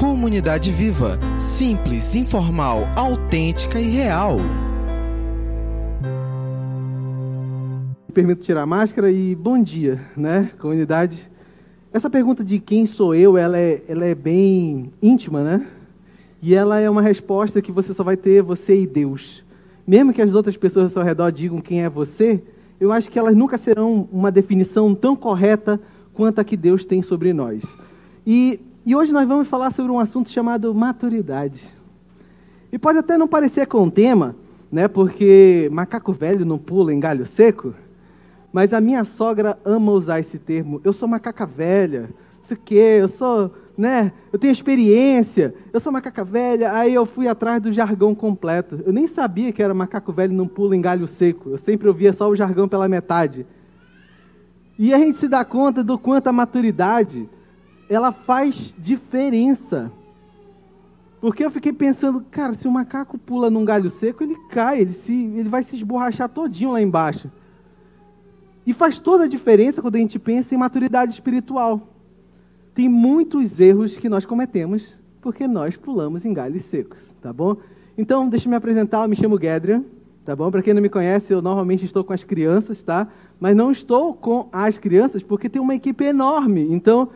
Comunidade Viva. Simples, informal, autêntica e real. Me permito tirar a máscara e bom dia, né, comunidade. Essa pergunta de quem sou eu, ela é, ela é bem íntima, né? E ela é uma resposta que você só vai ter você e Deus. Mesmo que as outras pessoas ao seu redor digam quem é você, eu acho que elas nunca serão uma definição tão correta quanto a que Deus tem sobre nós. E, e hoje nós vamos falar sobre um assunto chamado maturidade. E pode até não parecer com o tema, né? Porque macaco velho não pula em galho seco. Mas a minha sogra ama usar esse termo. Eu sou macaca velha, isso que, eu sou, né? Eu tenho experiência, eu sou macaca velha. Aí eu fui atrás do jargão completo. Eu nem sabia que era macaco velho não pula em galho seco. Eu sempre ouvia só o jargão pela metade. E a gente se dá conta do quanto a maturidade ela faz diferença. Porque eu fiquei pensando, cara, se o macaco pula num galho seco, ele cai, ele, se, ele vai se esborrachar todinho lá embaixo. E faz toda a diferença quando a gente pensa em maturidade espiritual. Tem muitos erros que nós cometemos porque nós pulamos em galhos secos, tá bom? Então, deixa eu me apresentar, eu me chamo Gedrian, tá bom? Para quem não me conhece, eu normalmente estou com as crianças, tá? Mas não estou com as crianças porque tem uma equipe enorme. Então,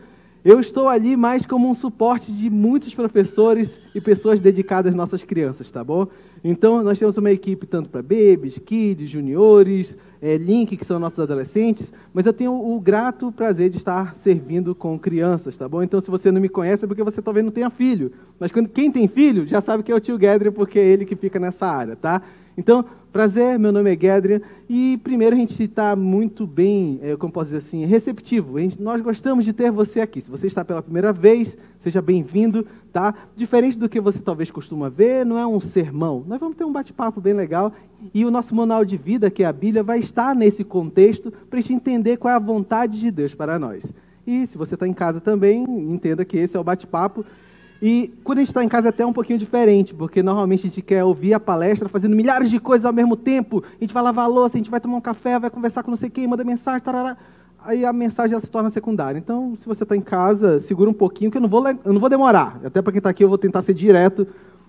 eu estou ali mais como um suporte de muitos professores e pessoas dedicadas às nossas crianças, tá bom? Então, nós temos uma equipe tanto para babies, kids, juniores, é, Link, que são nossos adolescentes, mas eu tenho o grato prazer de estar servindo com crianças, tá bom? Então, se você não me conhece, é porque você talvez não tenha filho. Mas quando, quem tem filho já sabe que é o tio Gedrian, porque é ele que fica nessa área, tá? Então, prazer, meu nome é Gedrian, e primeiro a gente está muito bem, é, como posso dizer assim, receptivo. Gente, nós gostamos de ter você aqui. Se você está pela primeira vez, seja bem-vindo, tá? Diferente do que você talvez costuma ver, não é um sermão. Nós vamos ter um bate-papo bem legal, e o nosso manual de vida, que é a Bíblia, vai estar nesse contexto para a gente entender qual é a vontade de Deus para nós. E se você está em casa também, entenda que esse é o bate-papo e quando a gente está em casa é até um pouquinho diferente, porque normalmente a gente quer ouvir a palestra fazendo milhares de coisas ao mesmo tempo. A gente vai lavar a louça, a gente vai tomar um café, vai conversar com não sei quem, manda mensagem, tarará. Aí a mensagem ela se torna secundária. Então, se você está em casa, segura um pouquinho, que eu não vou, eu não vou demorar. Até para quem está aqui, eu vou tentar ser direto,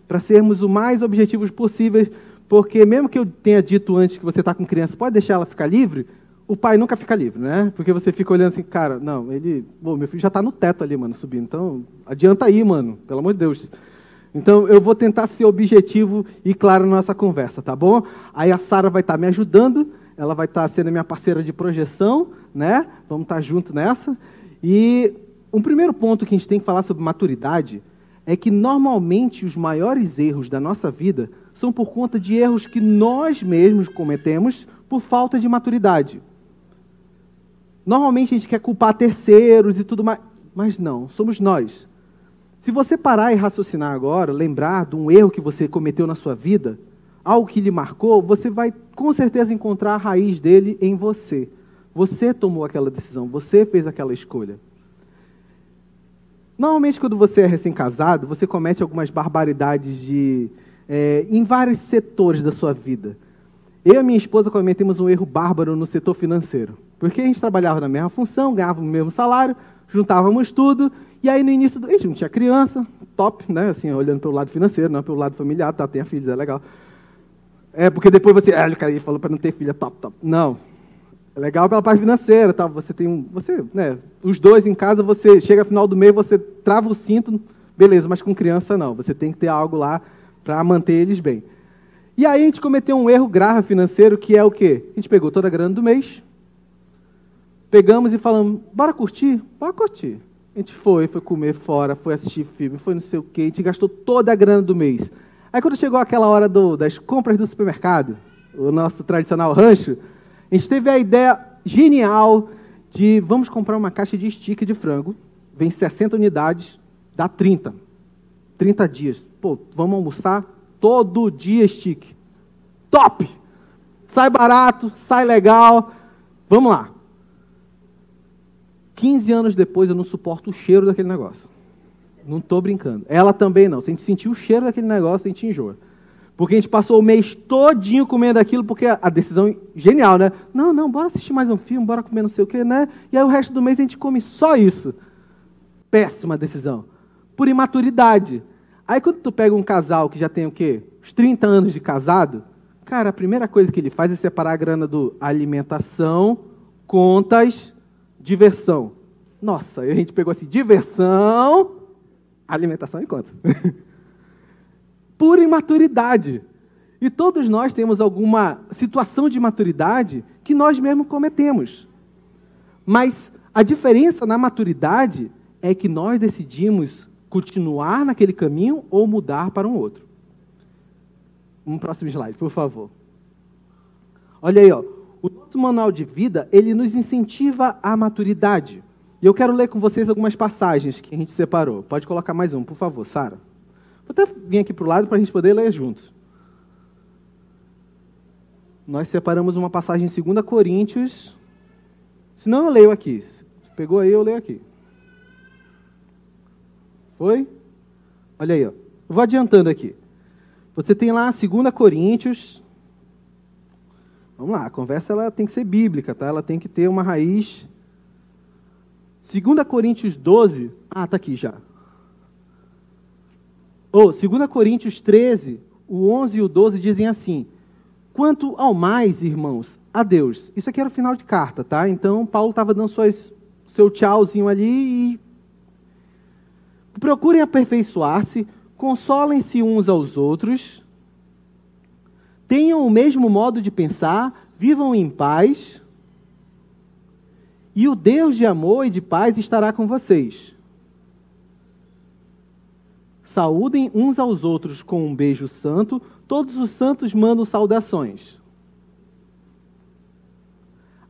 para sermos o mais objetivos possíveis, porque mesmo que eu tenha dito antes que você está com criança, pode deixar ela ficar livre, o pai nunca fica livre, né? Porque você fica olhando assim, cara, não, ele. Pô, meu filho já está no teto ali, mano, subindo. Então, adianta aí, mano, pelo amor de Deus. Então, eu vou tentar ser objetivo e claro na nossa conversa, tá bom? Aí a Sara vai estar tá me ajudando, ela vai estar tá sendo minha parceira de projeção, né? Vamos estar tá junto nessa. E um primeiro ponto que a gente tem que falar sobre maturidade é que normalmente os maiores erros da nossa vida são por conta de erros que nós mesmos cometemos por falta de maturidade. Normalmente a gente quer culpar terceiros e tudo mais, mas não, somos nós. Se você parar e raciocinar agora, lembrar de um erro que você cometeu na sua vida, algo que lhe marcou, você vai com certeza encontrar a raiz dele em você. Você tomou aquela decisão, você fez aquela escolha. Normalmente, quando você é recém-casado, você comete algumas barbaridades de, é, em vários setores da sua vida. Eu e minha esposa cometemos um erro bárbaro no setor financeiro. Porque a gente trabalhava na mesma função, ganhava o mesmo salário, juntávamos tudo, e aí no início, do... a gente não tinha criança, top, né? Assim, olhando pelo lado financeiro, não pelo lado familiar, tá, tenha filhos, é legal. É, porque depois você, ah, o cara falou para não ter filha, top, top. Não. É legal pela parte financeira, tá? Você tem um, você, né, os dois em casa, você chega no final do mês, você trava o cinto, beleza, mas com criança não. Você tem que ter algo lá para manter eles bem. E aí a gente cometeu um erro grave financeiro, que é o quê? A gente pegou toda a grana do mês, pegamos e falamos, bora curtir? Bora curtir. A gente foi, foi comer fora, foi assistir filme, foi não sei o quê, a gente gastou toda a grana do mês. Aí quando chegou aquela hora do, das compras do supermercado, o nosso tradicional rancho, a gente teve a ideia genial de vamos comprar uma caixa de stick de frango, vem 60 unidades, dá 30. 30 dias. Pô, vamos almoçar todo dia stick. Top! Sai barato, sai legal. Vamos lá. 15 anos depois eu não suporto o cheiro daquele negócio. Não estou brincando. Ela também não. Se a gente sentir o cheiro daquele negócio, a gente enjoa. Porque a gente passou o mês todinho comendo aquilo, porque a decisão genial, né? Não, não, bora assistir mais um filme, bora comer não sei o quê, né? E aí o resto do mês a gente come só isso. Péssima decisão. por imaturidade. Aí quando tu pega um casal que já tem o quê? Uns 30 anos de casado, cara, a primeira coisa que ele faz é separar a grana do alimentação, contas, diversão. Nossa, a gente pegou assim, diversão, alimentação e por imaturidade. E todos nós temos alguma situação de maturidade que nós mesmos cometemos. Mas a diferença na maturidade é que nós decidimos continuar naquele caminho ou mudar para um outro. Um próximo slide, por favor. Olha aí, ó. O nosso manual de vida, ele nos incentiva à maturidade. E eu quero ler com vocês algumas passagens que a gente separou. Pode colocar mais um, por favor, Sara. Vou até vir aqui para o lado para a gente poder ler juntos. Nós separamos uma passagem em 2 Coríntios. Se não, eu leio aqui. Se pegou aí, eu leio aqui. Foi? Olha aí, ó. Eu vou adiantando aqui. Você tem lá 2 Coríntios. Vamos lá, a conversa ela tem que ser bíblica, tá? Ela tem que ter uma raiz. 2 Coríntios 12. Ah, tá aqui já. Ou, oh, 2 Coríntios 13, o 11 e o 12 dizem assim: Quanto ao mais, irmãos, a Deus. Isso aqui era o final de carta, tá? Então, Paulo estava dando suas, seu tchauzinho ali e. Procurem aperfeiçoar-se, consolem-se uns aos outros, tenham o mesmo modo de pensar, vivam em paz, e o Deus de amor e de paz estará com vocês. Saúdem uns aos outros com um beijo santo. Todos os santos mandam saudações.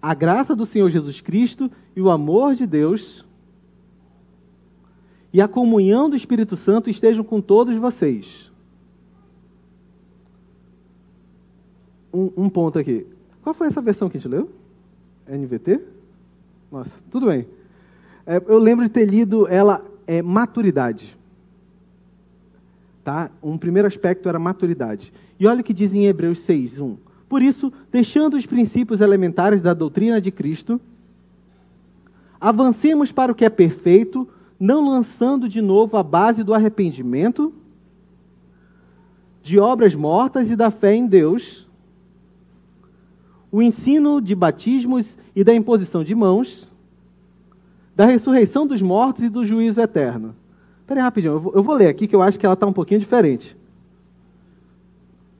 A graça do Senhor Jesus Cristo e o amor de Deus e a comunhão do Espírito Santo estejam com todos vocês. Um, um, ponto aqui. Qual foi essa versão que a gente leu? NVT? Nossa, tudo bem. É, eu lembro de ter lido ela, é, maturidade. Tá? Um primeiro aspecto era maturidade. E olha o que diz em Hebreus 6, 1. Por isso, deixando os princípios elementares da doutrina de Cristo, avancemos para o que é perfeito, não lançando de novo a base do arrependimento, de obras mortas e da fé em Deus, o ensino de batismos e da imposição de mãos, da ressurreição dos mortos e do juízo eterno. Espera aí rapidinho, eu vou, eu vou ler aqui que eu acho que ela está um pouquinho diferente.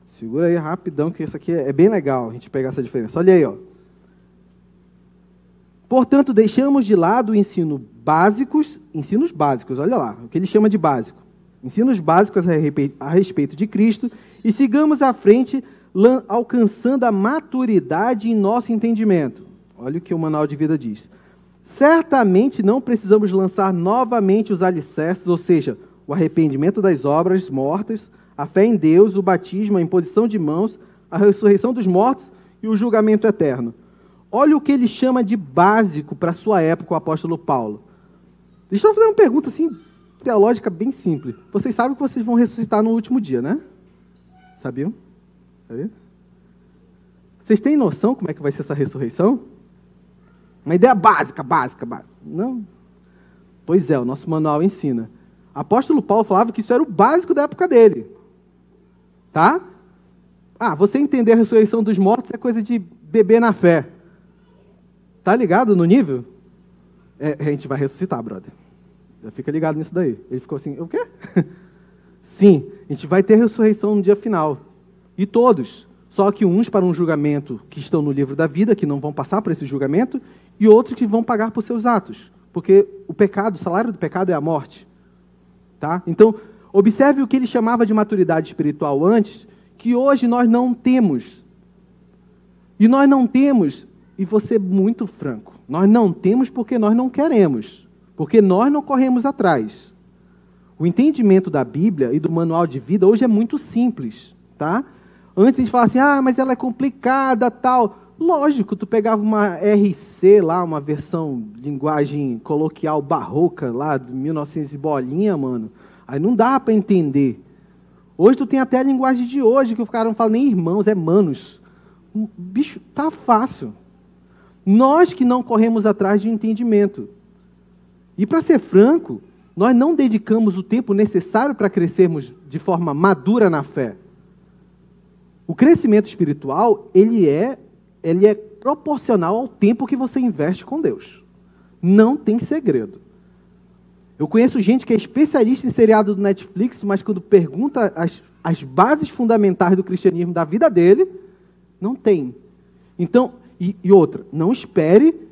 Segura aí rapidão, que isso aqui é, é bem legal a gente pegar essa diferença. Olha aí, ó. Portanto, deixamos de lado o ensino básicos, ensinos básicos, olha lá, o que ele chama de básico. Ensinos básicos a respeito de Cristo e sigamos à frente, alcançando a maturidade em nosso entendimento. Olha o que o manual de vida diz. Certamente não precisamos lançar novamente os alicerces, ou seja, o arrependimento das obras mortas, a fé em Deus, o batismo, a imposição de mãos, a ressurreição dos mortos e o julgamento eterno. Olha o que ele chama de básico para a sua época, o apóstolo Paulo. Deixa eu fazer uma pergunta assim, teológica bem simples. Vocês sabem que vocês vão ressuscitar no último dia, né? Sabiam? Sabiam? Vocês têm noção como é que vai ser essa ressurreição? Uma ideia básica, básica, básica. Não. Pois é, o nosso manual ensina. Apóstolo Paulo falava que isso era o básico da época dele. Tá? Ah, você entender a ressurreição dos mortos é coisa de beber na fé. Tá ligado no nível? É, a gente vai ressuscitar, brother. Já fica ligado nisso daí. Ele ficou assim, o quê? Sim, a gente vai ter ressurreição no dia final. E todos. Só que uns para um julgamento que estão no livro da vida, que não vão passar por esse julgamento, e outros que vão pagar por seus atos, porque o pecado, o salário do pecado é a morte. Tá? Então, observe o que ele chamava de maturidade espiritual antes, que hoje nós não temos. E nós não temos, e vou ser muito franco, nós não temos porque nós não queremos, porque nós não corremos atrás. O entendimento da Bíblia e do manual de vida hoje é muito simples, tá? Antes a gente falava assim, ah, mas ela é complicada, tal. Lógico, tu pegava uma RC lá, uma versão linguagem coloquial barroca lá de 1900 e bolinha, mano. Aí não dá para entender. Hoje tu tem até a linguagem de hoje que o cara não fala nem irmãos, é manos. Bicho, tá fácil. Nós que não corremos atrás de entendimento. E para ser franco, nós não dedicamos o tempo necessário para crescermos de forma madura na fé. O crescimento espiritual, ele é, ele é proporcional ao tempo que você investe com Deus. Não tem segredo. Eu conheço gente que é especialista em seriado do Netflix, mas quando pergunta as, as bases fundamentais do cristianismo da vida dele, não tem. Então, e, e outra, não espere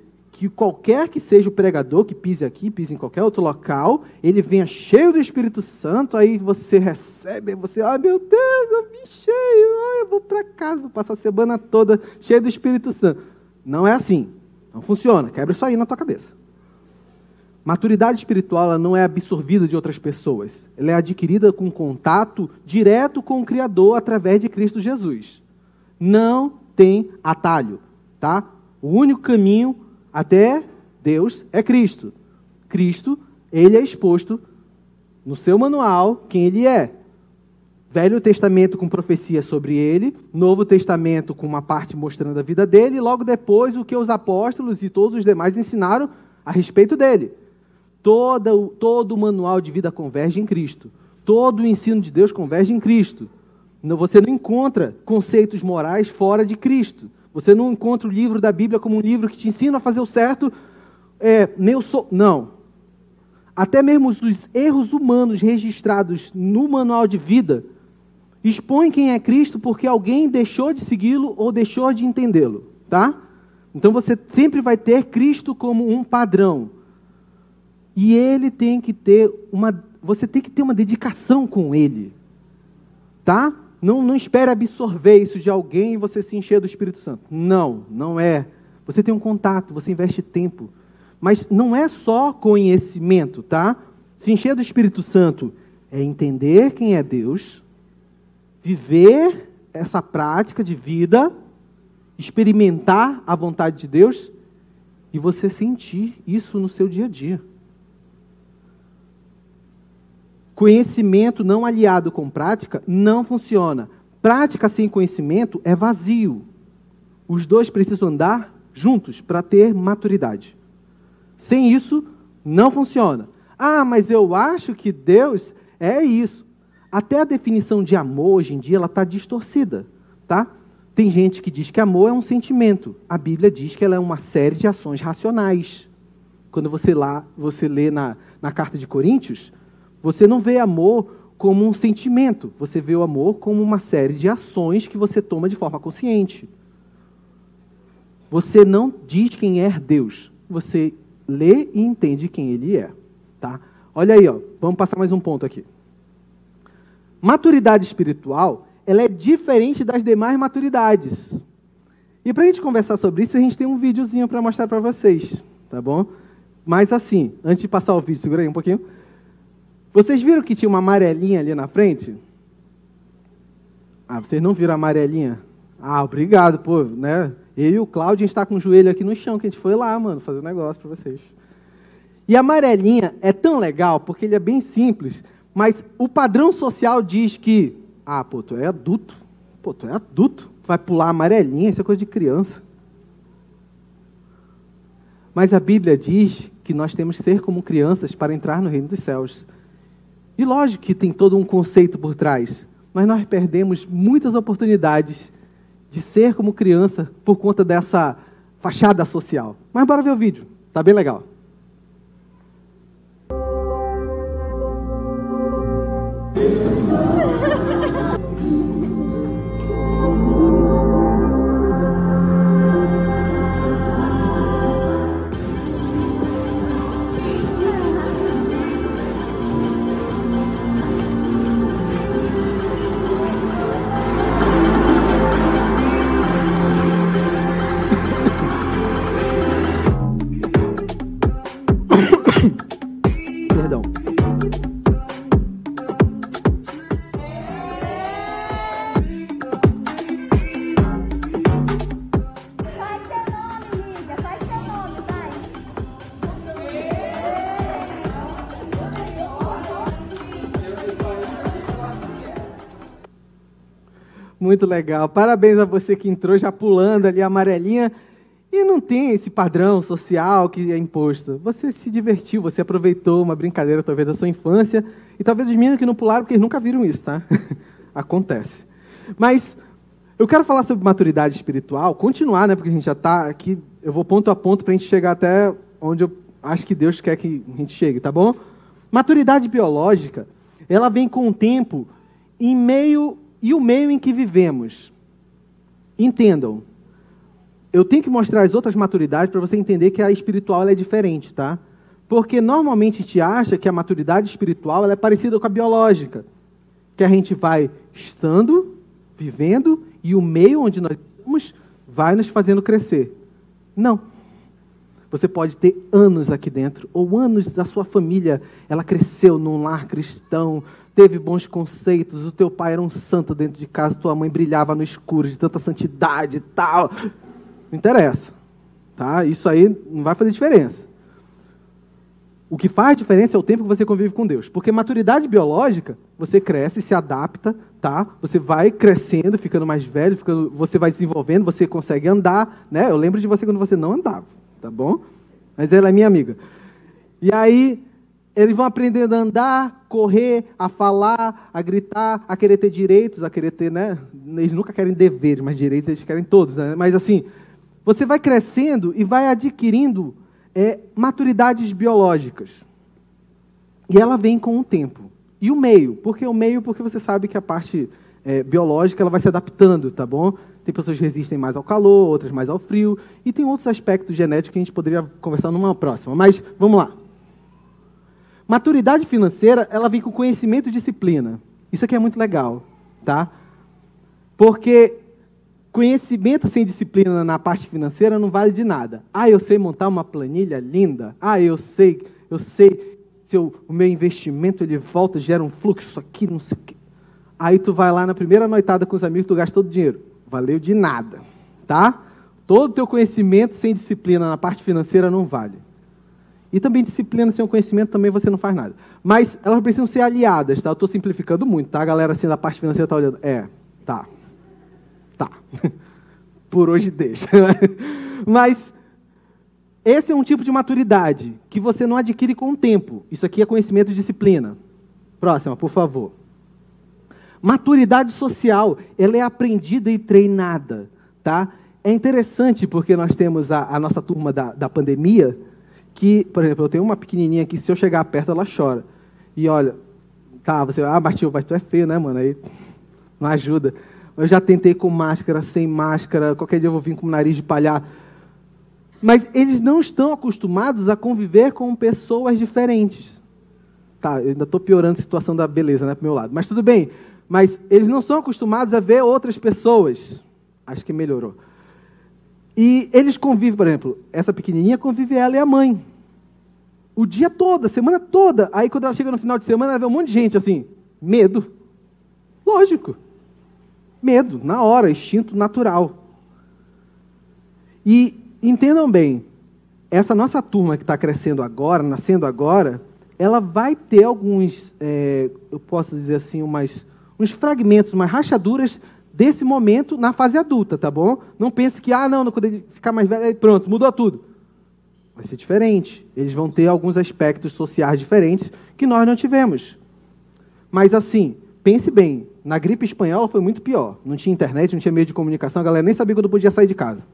que qualquer que seja o pregador que pise aqui, pise em qualquer outro local, ele venha cheio do Espírito Santo, aí você recebe, você, ah, meu Deus, eu vim cheio, ai, eu vou para casa, vou passar a semana toda cheio do Espírito Santo. Não é assim. Não funciona. Quebra isso aí na tua cabeça. Maturidade espiritual ela não é absorvida de outras pessoas. Ela é adquirida com contato direto com o Criador através de Cristo Jesus. Não tem atalho, tá? O único caminho até Deus é Cristo. Cristo, ele é exposto no seu manual quem ele é. Velho Testamento com profecia sobre ele, Novo Testamento com uma parte mostrando a vida dele, e logo depois o que os apóstolos e todos os demais ensinaram a respeito dele. Todo, todo o manual de vida converge em Cristo. Todo o ensino de Deus converge em Cristo. Você não encontra conceitos morais fora de Cristo. Você não encontra o livro da Bíblia como um livro que te ensina a fazer o certo. É, meu so... Não. Até mesmo os erros humanos registrados no manual de vida expõem quem é Cristo porque alguém deixou de segui-lo ou deixou de entendê-lo, tá? Então você sempre vai ter Cristo como um padrão. E ele tem que ter uma você tem que ter uma dedicação com ele. Tá? Não, não espere absorver isso de alguém e você se encher do Espírito Santo. Não, não é. Você tem um contato, você investe tempo. Mas não é só conhecimento, tá? Se encher do Espírito Santo é entender quem é Deus, viver essa prática de vida, experimentar a vontade de Deus e você sentir isso no seu dia a dia. Conhecimento não aliado com prática não funciona. Prática sem conhecimento é vazio. Os dois precisam andar juntos para ter maturidade. Sem isso, não funciona. Ah, mas eu acho que Deus é isso. Até a definição de amor hoje em dia ela está distorcida, tá? Tem gente que diz que amor é um sentimento. A Bíblia diz que ela é uma série de ações racionais. Quando você lá, você lê na, na carta de Coríntios, você não vê amor como um sentimento, você vê o amor como uma série de ações que você toma de forma consciente. Você não diz quem é Deus, você lê e entende quem ele é, tá? Olha aí, ó, vamos passar mais um ponto aqui. Maturidade espiritual, ela é diferente das demais maturidades. E para a gente conversar sobre isso, a gente tem um videozinho para mostrar para vocês, tá bom? Mas assim, antes de passar o vídeo, segura aí um pouquinho. Vocês viram que tinha uma amarelinha ali na frente? Ah, vocês não viram a amarelinha? Ah, obrigado, pô, né? Eu e o Cláudio, a gente com o joelho aqui no chão, que a gente foi lá, mano, fazer um negócio para vocês. E a amarelinha é tão legal, porque ele é bem simples, mas o padrão social diz que, ah, pô, tu é adulto, pô, tu é adulto, tu vai pular amarelinha, isso é coisa de criança. Mas a Bíblia diz que nós temos que ser como crianças para entrar no reino dos céus. E lógico que tem todo um conceito por trás, mas nós perdemos muitas oportunidades de ser como criança por conta dessa fachada social. Mas bora ver o vídeo, tá bem legal. Muito legal. Parabéns a você que entrou já pulando ali amarelinha. E não tem esse padrão social que é imposto. Você se divertiu, você aproveitou uma brincadeira talvez da sua infância, e talvez os meninos que não pularam, porque eles nunca viram isso, tá? Acontece. Mas eu quero falar sobre maturidade espiritual, continuar, né? Porque a gente já está aqui, eu vou ponto a ponto para a gente chegar até onde eu acho que Deus quer que a gente chegue, tá bom? Maturidade biológica, ela vem com o tempo em meio e o meio em que vivemos. Entendam, eu tenho que mostrar as outras maturidades para você entender que a espiritual é diferente, tá? Porque normalmente a gente acha que a maturidade espiritual é parecida com a biológica, que a gente vai estando, vivendo e o meio onde nós estamos vai nos fazendo crescer. Não. Você pode ter anos aqui dentro, ou anos da sua família, ela cresceu num lar cristão, teve bons conceitos, o teu pai era um santo dentro de casa, tua mãe brilhava no escuro de tanta santidade e tal. Não interessa. Tá? Isso aí não vai fazer diferença. O que faz diferença é o tempo que você convive com Deus. Porque maturidade biológica, você cresce, se adapta, tá? Você vai crescendo, ficando mais velho, ficando, você vai desenvolvendo, você consegue andar, né? Eu lembro de você quando você não andava, tá bom? Mas ela é minha amiga. E aí, eles vão aprendendo a andar, correr, a falar, a gritar, a querer ter direitos, a querer ter, né? Eles nunca querem deveres, mas direitos eles querem todos, né? Mas assim, você vai crescendo e vai adquirindo é, maturidades biológicas. E ela vem com o tempo. E o meio? Porque o meio, porque você sabe que a parte é, biológica ela vai se adaptando, tá bom? Tem pessoas que resistem mais ao calor, outras mais ao frio, e tem outros aspectos genéticos que a gente poderia conversar numa próxima. Mas vamos lá. Maturidade financeira, ela vem com conhecimento e disciplina. Isso aqui é muito legal, tá? Porque Conhecimento sem disciplina na parte financeira não vale de nada. Ah, eu sei montar uma planilha linda. Ah, eu sei, eu sei se eu, o meu investimento ele volta, gera um fluxo aqui, não sei o quê. Aí tu vai lá na primeira noitada com os amigos, tu gasta todo o dinheiro. Valeu de nada, tá? Todo o teu conhecimento sem disciplina na parte financeira não vale. E também disciplina sem o conhecimento também você não faz nada. Mas elas precisam ser aliadas, tá? Eu estou simplificando muito, tá? A galera assim da parte financeira está olhando. É, tá. Tá. Por hoje deixa. Mas esse é um tipo de maturidade que você não adquire com o tempo. Isso aqui é conhecimento e disciplina. Próxima, por favor. Maturidade social, ela é aprendida e treinada, tá? É interessante porque nós temos a, a nossa turma da, da pandemia, que, por exemplo, eu tenho uma pequenininha que se eu chegar perto ela chora. E olha, tá, você, ah, mas, tio, mas tu é feio, né, mano? Aí não ajuda. Eu já tentei com máscara, sem máscara, qualquer dia eu vou vir com o nariz de palhaço. Mas eles não estão acostumados a conviver com pessoas diferentes. Tá, eu ainda estou piorando a situação da beleza, né, para o meu lado. Mas tudo bem. Mas eles não são acostumados a ver outras pessoas. Acho que melhorou. E eles convivem, por exemplo, essa pequenininha convive ela e a mãe. O dia todo, a semana toda. Aí quando ela chega no final de semana, ela vê um monte de gente assim. Medo. Lógico. Medo, na hora, instinto natural. E entendam bem, essa nossa turma que está crescendo agora, nascendo agora, ela vai ter alguns, é, eu posso dizer assim, umas, uns fragmentos, umas rachaduras desse momento na fase adulta, tá bom? Não pense que, ah, não, quando ele ficar mais velho, pronto, mudou tudo. Vai ser diferente. Eles vão ter alguns aspectos sociais diferentes que nós não tivemos. Mas assim, pense bem, na gripe espanhola foi muito pior. Não tinha internet, não tinha meio de comunicação, a galera nem sabia quando podia sair de casa.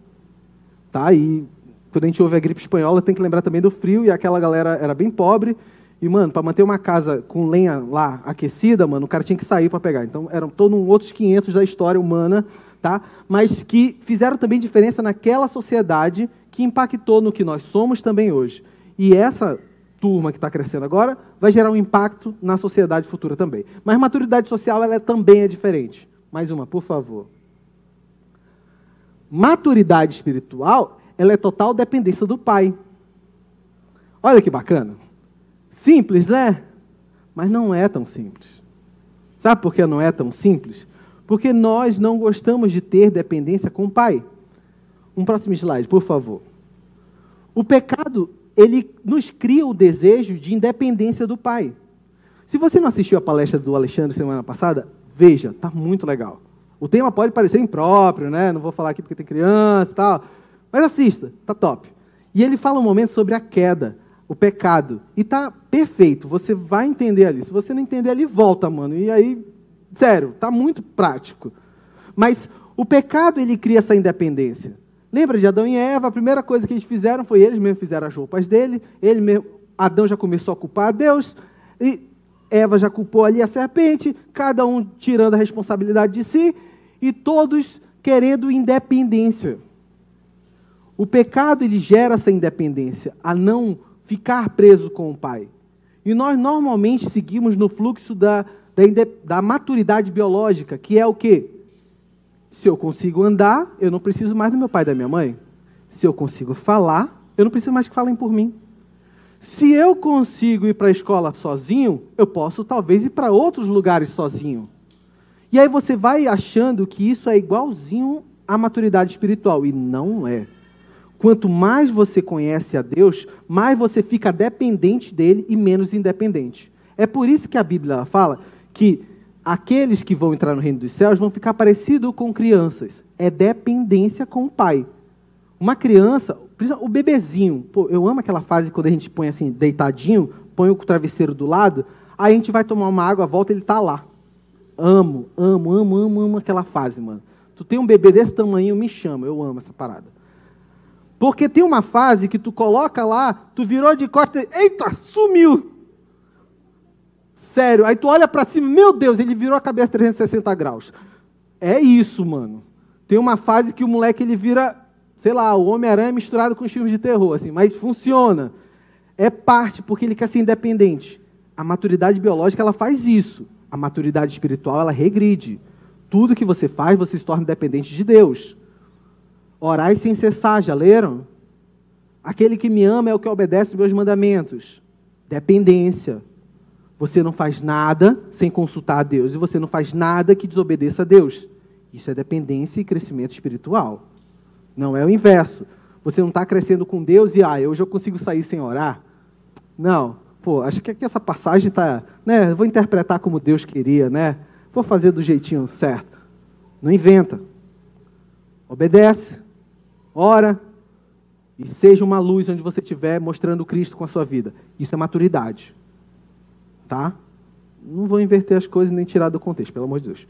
Tá? E quando a gente ouve a gripe espanhola, tem que lembrar também do frio, e aquela galera era bem pobre. E, mano, para manter uma casa com lenha lá aquecida, mano, o cara tinha que sair para pegar. Então, eram todos outros 500 da história humana, tá? Mas que fizeram também diferença naquela sociedade que impactou no que nós somos também hoje. E essa turma que está crescendo agora vai gerar um impacto na sociedade futura também. Mas maturidade social ela é, também é diferente. Mais uma, por favor. Maturidade espiritual ela é total dependência do pai. Olha que bacana. Simples, né? Mas não é tão simples. Sabe por que não é tão simples? Porque nós não gostamos de ter dependência com o pai. Um próximo slide, por favor. O pecado ele nos cria o desejo de independência do pai. Se você não assistiu a palestra do Alexandre semana passada, veja, está muito legal. O tema pode parecer impróprio, né? Não vou falar aqui porque tem criança e tal. Mas assista, tá top. E ele fala um momento sobre a queda, o pecado. E tá perfeito, você vai entender ali. Se você não entender ali, volta, mano. E aí, sério, tá muito prático. Mas o pecado, ele cria essa independência. Lembra de Adão e Eva? A primeira coisa que eles fizeram foi eles mesmos fizeram as roupas dele, ele mesmo, Adão já começou a culpar a Deus, e Eva já culpou ali a serpente, cada um tirando a responsabilidade de si, e todos querendo independência. O pecado ele gera essa independência, a não ficar preso com o pai. E nós normalmente seguimos no fluxo da, da, da maturidade biológica, que é o quê? Se eu consigo andar, eu não preciso mais do meu pai e da minha mãe. Se eu consigo falar, eu não preciso mais que falem por mim. Se eu consigo ir para a escola sozinho, eu posso talvez ir para outros lugares sozinho. E aí você vai achando que isso é igualzinho à maturidade espiritual, e não é. Quanto mais você conhece a Deus, mais você fica dependente dele e menos independente. É por isso que a Bíblia fala que aqueles que vão entrar no reino dos céus vão ficar parecidos com crianças. É dependência com o pai. Uma criança, o bebezinho, pô, eu amo aquela fase quando a gente põe assim, deitadinho, põe o travesseiro do lado, aí a gente vai tomar uma água, volta, ele está lá. Amo, amo, amo, amo, amo aquela fase, mano. Tu tem um bebê desse tamanho, me chama, eu amo essa parada. Porque tem uma fase que tu coloca lá, tu virou de costas, eita, sumiu. Sério, aí tu olha para cima, meu Deus, ele virou a cabeça 360 graus. É isso, mano. Tem uma fase que o moleque ele vira sei lá, o Homem-Aranha misturado com os filmes de terror, assim, mas funciona. É parte, porque ele quer ser independente. A maturidade biológica, ela faz isso. A maturidade espiritual, ela regride. Tudo que você faz, você se torna dependente de Deus. Orai sem cessar, já leram? Aquele que me ama é o que obedece meus mandamentos. Dependência. Você não faz nada sem consultar a Deus. E você não faz nada que desobedeça a Deus. Isso é dependência e crescimento espiritual. Não, é o inverso. Você não está crescendo com Deus e, ah, eu consigo sair sem orar. Não. Pô, acho que aqui essa passagem está, né, vou interpretar como Deus queria, né? Vou fazer do jeitinho certo. Não inventa. Obedece. Ora. E seja uma luz onde você estiver mostrando Cristo com a sua vida. Isso é maturidade. Tá? Não vou inverter as coisas nem tirar do contexto, pelo amor de Deus.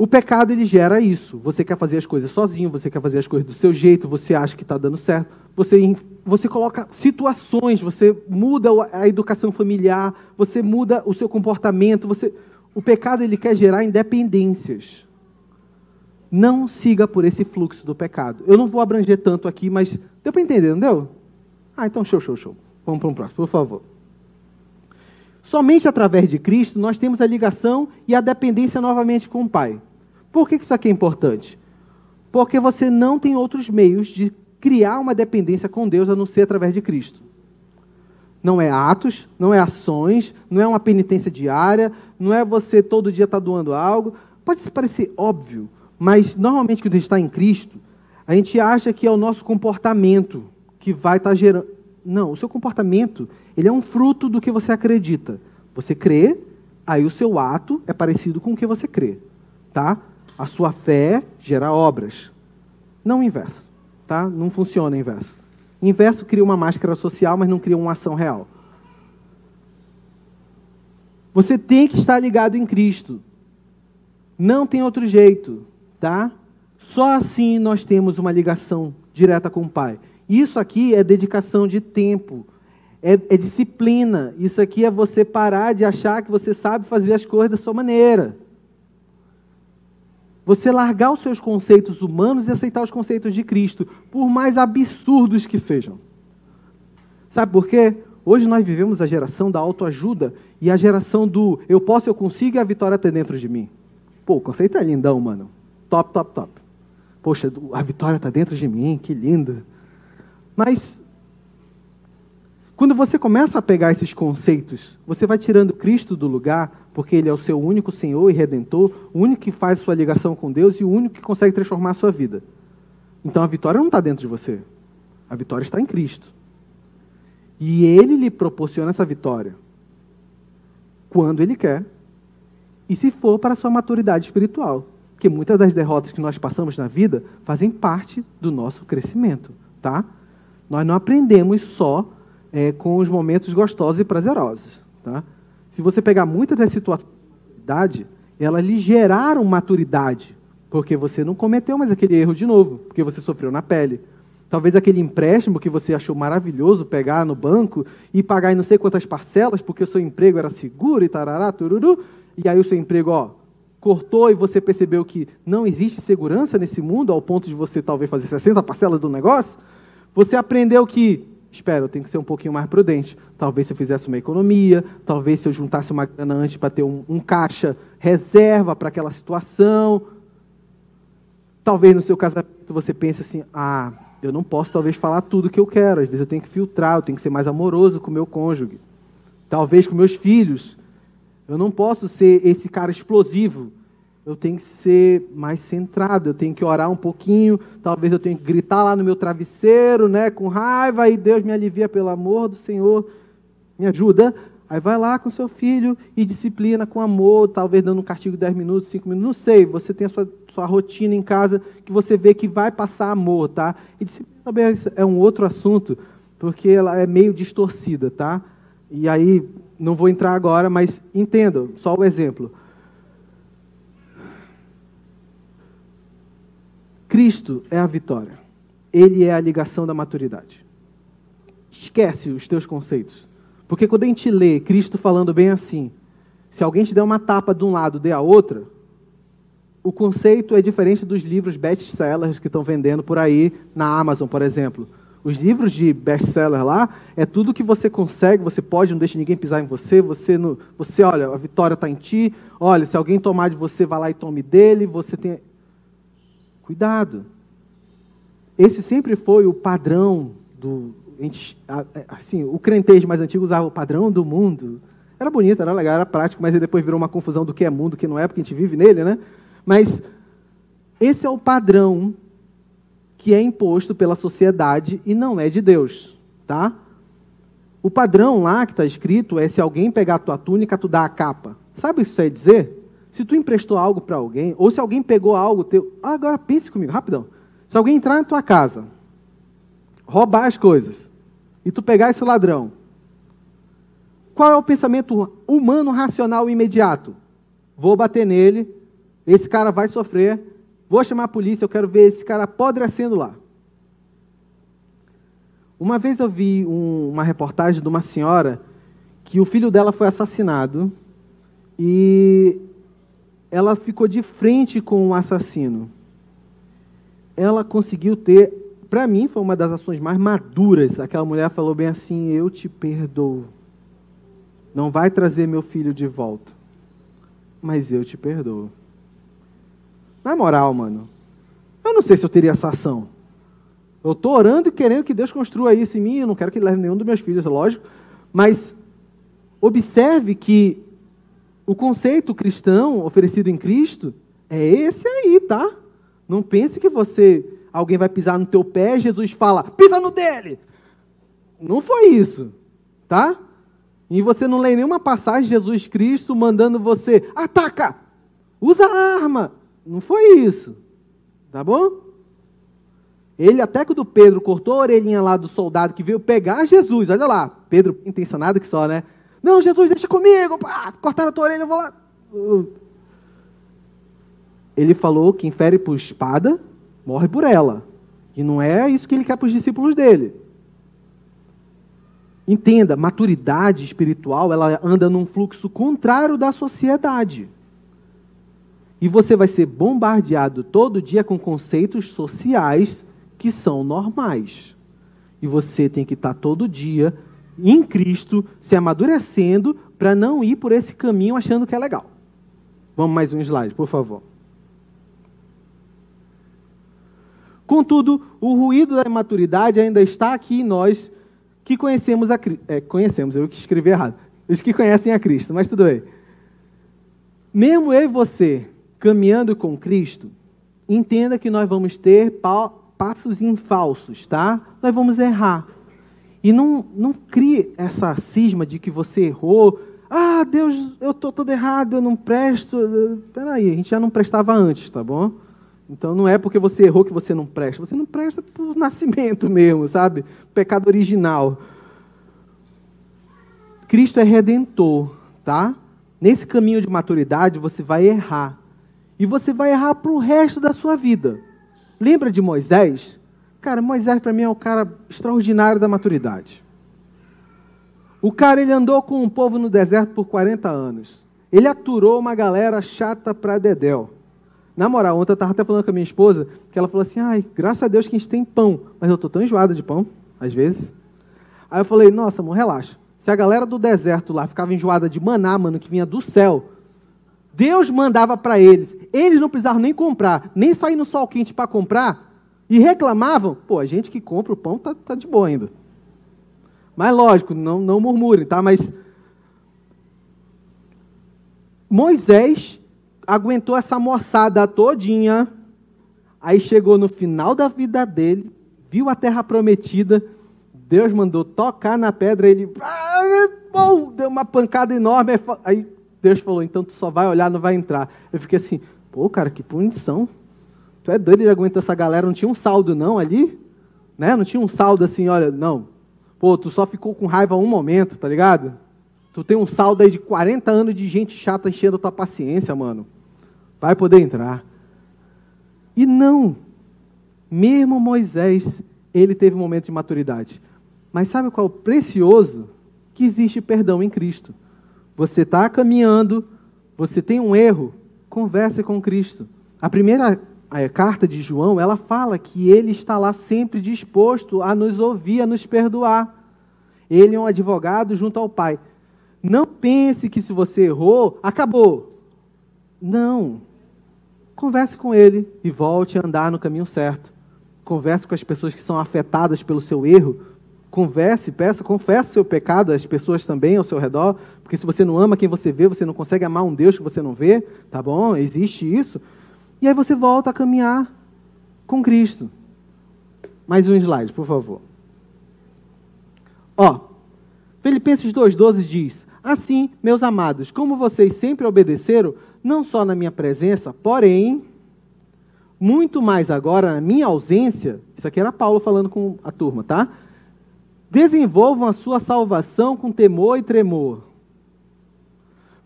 O pecado ele gera isso. Você quer fazer as coisas sozinho, você quer fazer as coisas do seu jeito, você acha que está dando certo. Você, você coloca situações, você muda a educação familiar, você muda o seu comportamento. Você, o pecado ele quer gerar independências. Não siga por esse fluxo do pecado. Eu não vou abranger tanto aqui, mas deu para entender, não deu? Ah, então show, show, show. Vamos para um próximo, por favor. Somente através de Cristo nós temos a ligação e a dependência novamente com o Pai. Por que isso aqui é importante? Porque você não tem outros meios de criar uma dependência com Deus a não ser através de Cristo. Não é atos, não é ações, não é uma penitência diária, não é você todo dia estar tá doando algo. Pode parecer óbvio, mas normalmente quando a gente está em Cristo, a gente acha que é o nosso comportamento que vai estar tá gerando. Não, o seu comportamento ele é um fruto do que você acredita. Você crê, aí o seu ato é parecido com o que você crê, tá? A sua fé gera obras. Não o inverso. Tá? Não funciona o inverso. O inverso cria uma máscara social, mas não cria uma ação real. Você tem que estar ligado em Cristo. Não tem outro jeito, tá? Só assim nós temos uma ligação direta com o Pai. Isso aqui é dedicação de tempo, é, é, disciplina. Isso aqui é você parar de achar que você sabe fazer as coisas da sua maneira. Você largar os seus conceitos humanos e aceitar os conceitos de Cristo, por mais absurdos que sejam. Sabe por quê? Hoje nós vivemos a geração da autoajuda e a geração do eu posso, eu consigo e a vitória está dentro de mim. Pô, o conceito é lindão, mano. Top, top, top. Poxa, a vitória está dentro de mim, que lindo. Mas, quando você começa a pegar esses conceitos, você vai tirando Cristo do lugar porque Ele é o seu único Senhor e Redentor, o único que faz sua ligação com Deus e o único que consegue transformar a sua vida. Então a vitória não está dentro de você. A vitória está em Cristo. E Ele lhe proporciona essa vitória quando Ele quer e se for para a sua maturidade espiritual. Porque muitas das derrotas que nós passamos na vida fazem parte do nosso crescimento, tá? Nós não aprendemos só é, com os momentos gostosos e prazerosos, tá? Se você pegar muitas das situações, elas lhe geraram maturidade, porque você não cometeu mais aquele erro de novo, porque você sofreu na pele. Talvez aquele empréstimo que você achou maravilhoso pegar no banco e pagar em não sei quantas parcelas, porque o seu emprego era seguro e tarará, tururu, e aí o seu emprego, ó, cortou e você percebeu que não existe segurança nesse mundo, ao ponto de você talvez fazer 60 parcelas do negócio, você aprendeu que, espera, eu tenho que ser um pouquinho mais prudente. Talvez se eu fizesse uma economia, talvez se eu juntasse uma grana antes para ter um, um caixa reserva para aquela situação. Talvez no seu casamento você pense assim: ah, eu não posso talvez falar tudo que eu quero, às vezes eu tenho que filtrar, eu tenho que ser mais amoroso com o meu cônjuge. Talvez com meus filhos, eu não posso ser esse cara explosivo. Eu tenho que ser mais centrado, eu tenho que orar um pouquinho, talvez eu tenha que gritar lá no meu travesseiro, né, com raiva, e Deus me alivia pelo amor do Senhor, me ajuda. Aí vai lá com seu filho e disciplina com amor, talvez dando um castigo de 10 minutos, 5 minutos, não sei. Você tem a sua, sua rotina em casa que você vê que vai passar amor, tá? E disciplina também é um outro assunto, porque ela é meio distorcida, tá? E aí não vou entrar agora, mas entendam, só o exemplo. Cristo é a vitória. Ele é a ligação da maturidade. Esquece os teus conceitos. Porque quando a gente lê Cristo falando bem assim, se alguém te der uma tapa de um lado, dê a outra, o conceito é diferente dos livros best-sellers que estão vendendo por aí na Amazon, por exemplo. Os livros de best-seller lá é tudo que você consegue, você pode, não deixa ninguém pisar em você, você, não, você olha, a vitória está em ti, olha, se alguém tomar de você, vai lá e tome dele, você tem... Cuidado. Esse sempre foi o padrão do... Assim, o crentez mais antigo usava o padrão do mundo. Era bonito, era legal, era prático, mas depois virou uma confusão do que é mundo, que não é, porque a gente vive nele, né? Mas esse é o padrão que é imposto pela sociedade e não é de Deus, tá? O padrão lá que está escrito é se alguém pegar a tua túnica, tu dá a capa. Sabe o que isso quer dizer? Se tu emprestou algo para alguém, ou se alguém pegou algo teu... Ah, agora pense comigo, rapidão. Se alguém entrar na tua casa, roubar as coisas, e tu pegar esse ladrão, qual é o pensamento humano racional imediato? Vou bater nele, esse cara vai sofrer, Vou chamar a polícia, eu quero ver esse cara apodrecendo lá. Uma vez eu vi um, uma reportagem de uma senhora que o filho dela foi assassinado e ela ficou de frente com o assassino. Ela conseguiu ter, para mim, foi uma das ações mais maduras. Aquela mulher falou bem assim: Eu te perdoo. Não vai trazer meu filho de volta, mas eu te perdoo. Na moral, mano, eu não sei se eu teria essa ação. Eu estou orando e querendo que Deus construa isso em mim. Eu não quero que ele leve nenhum dos meus filhos, é lógico. Mas observe que o conceito cristão oferecido em Cristo é esse aí, tá? Não pense que você, alguém vai pisar no teu pé, Jesus fala, pisa no dele. Não foi isso, tá? E você não lê nenhuma passagem de Jesus Cristo mandando você, ataca, usa a arma, não foi isso. Tá bom? Ele, até que do Pedro cortou a orelhinha lá do soldado que veio pegar Jesus. Olha lá, Pedro intencionado que só, né? Não, Jesus, deixa comigo. Pá, cortaram a tua orelha, eu vou lá. Ele falou que infere por espada, morre por ela. E não é isso que ele quer para os discípulos dele. Entenda, maturidade espiritual, ela anda num fluxo contrário da sociedade. E você vai ser bombardeado todo dia com conceitos sociais que são normais. E você tem que estar todo dia em Cristo, se amadurecendo, para não ir por esse caminho achando que é legal. Vamos mais um slide, por favor. Contudo, o ruído da imaturidade ainda está aqui em nós que conhecemos a é, conhecemos, eu que escrevi errado. Os que conhecem a Cristo, mas tudo bem. Mesmo eu e você, caminhando com Cristo, entenda que nós vamos ter passos em falsos, tá? Nós vamos errar. E não, não crie essa cisma de que você errou, Ah, Deus, eu estou todo errado, eu não presto. Peraí, a gente já não prestava antes, tá bom? Então não é porque você errou que você não presta. Você não presta por nascimento mesmo, sabe? Pecado original. Cristo é redentor, tá? Nesse caminho de maturidade você vai errar. E você vai errar para o resto da sua vida. Lembra de Moisés? Cara, Moisés para mim é o cara extraordinário da maturidade. O cara ele andou com o povo no deserto por 40 anos. Ele aturou uma galera chata pra dedéu. Na moral, ontem eu estava até falando com a minha esposa, que ela falou assim, ai, graças a Deus que a gente tem pão. Mas eu tô tão enjoada de pão, às vezes. Aí eu falei, nossa, amor, relaxa. Se a galera do deserto lá ficava enjoada de maná, mano, que vinha do céu, Deus mandava para eles. Eles não precisavam nem comprar, nem sair no sol quente para comprar, e reclamavam. Pô, a gente que compra o pão tá, tá de boa ainda. Mas lógico, não, não murmurem, tá? Mas Moisés aguentou essa moçada todinha, aí chegou no final da vida dele, viu a terra prometida, Deus mandou tocar na pedra, ele deu uma pancada enorme, aí Deus falou, então tu só vai olhar, não vai entrar. Eu fiquei assim, pô, cara, que punição. Tu é doido, ele aguentou essa galera, não tinha um saldo não ali? Né? Não tinha um saldo assim, olha, não, Pô, tu só ficou com raiva um momento, tá ligado? Tu tem um saldo aí de 40 anos de gente chata enchendo a tua paciência, mano. Vai poder entrar. E não. Mesmo Moisés, ele teve um momento de maturidade. Mas sabe qual é o precioso? Que existe perdão em Cristo. Você está caminhando, você tem um erro, converse com Cristo. A primeira a carta de João, ela fala que ele está lá sempre disposto a nos ouvir, a nos perdoar. Ele é um advogado junto ao Pai. Não pense que se você errou, acabou. Não. Converse com ele e volte a andar no caminho certo. Converse com as pessoas que são afetadas pelo seu erro. Converse, peça, confesse seu pecado às pessoas também ao seu redor, porque se você não ama quem você vê, você não consegue amar um Deus que você não vê, tá bom? Existe isso. E aí você volta a caminhar com Cristo. Mais um slide, por favor. Ó, Filipenses 2,12 diz: Assim, meus amados, como vocês sempre obedeceram, não só na minha presença, porém, muito mais agora na minha ausência, isso aqui era Paulo falando com a turma, tá? Desenvolvam a sua salvação com temor e tremor.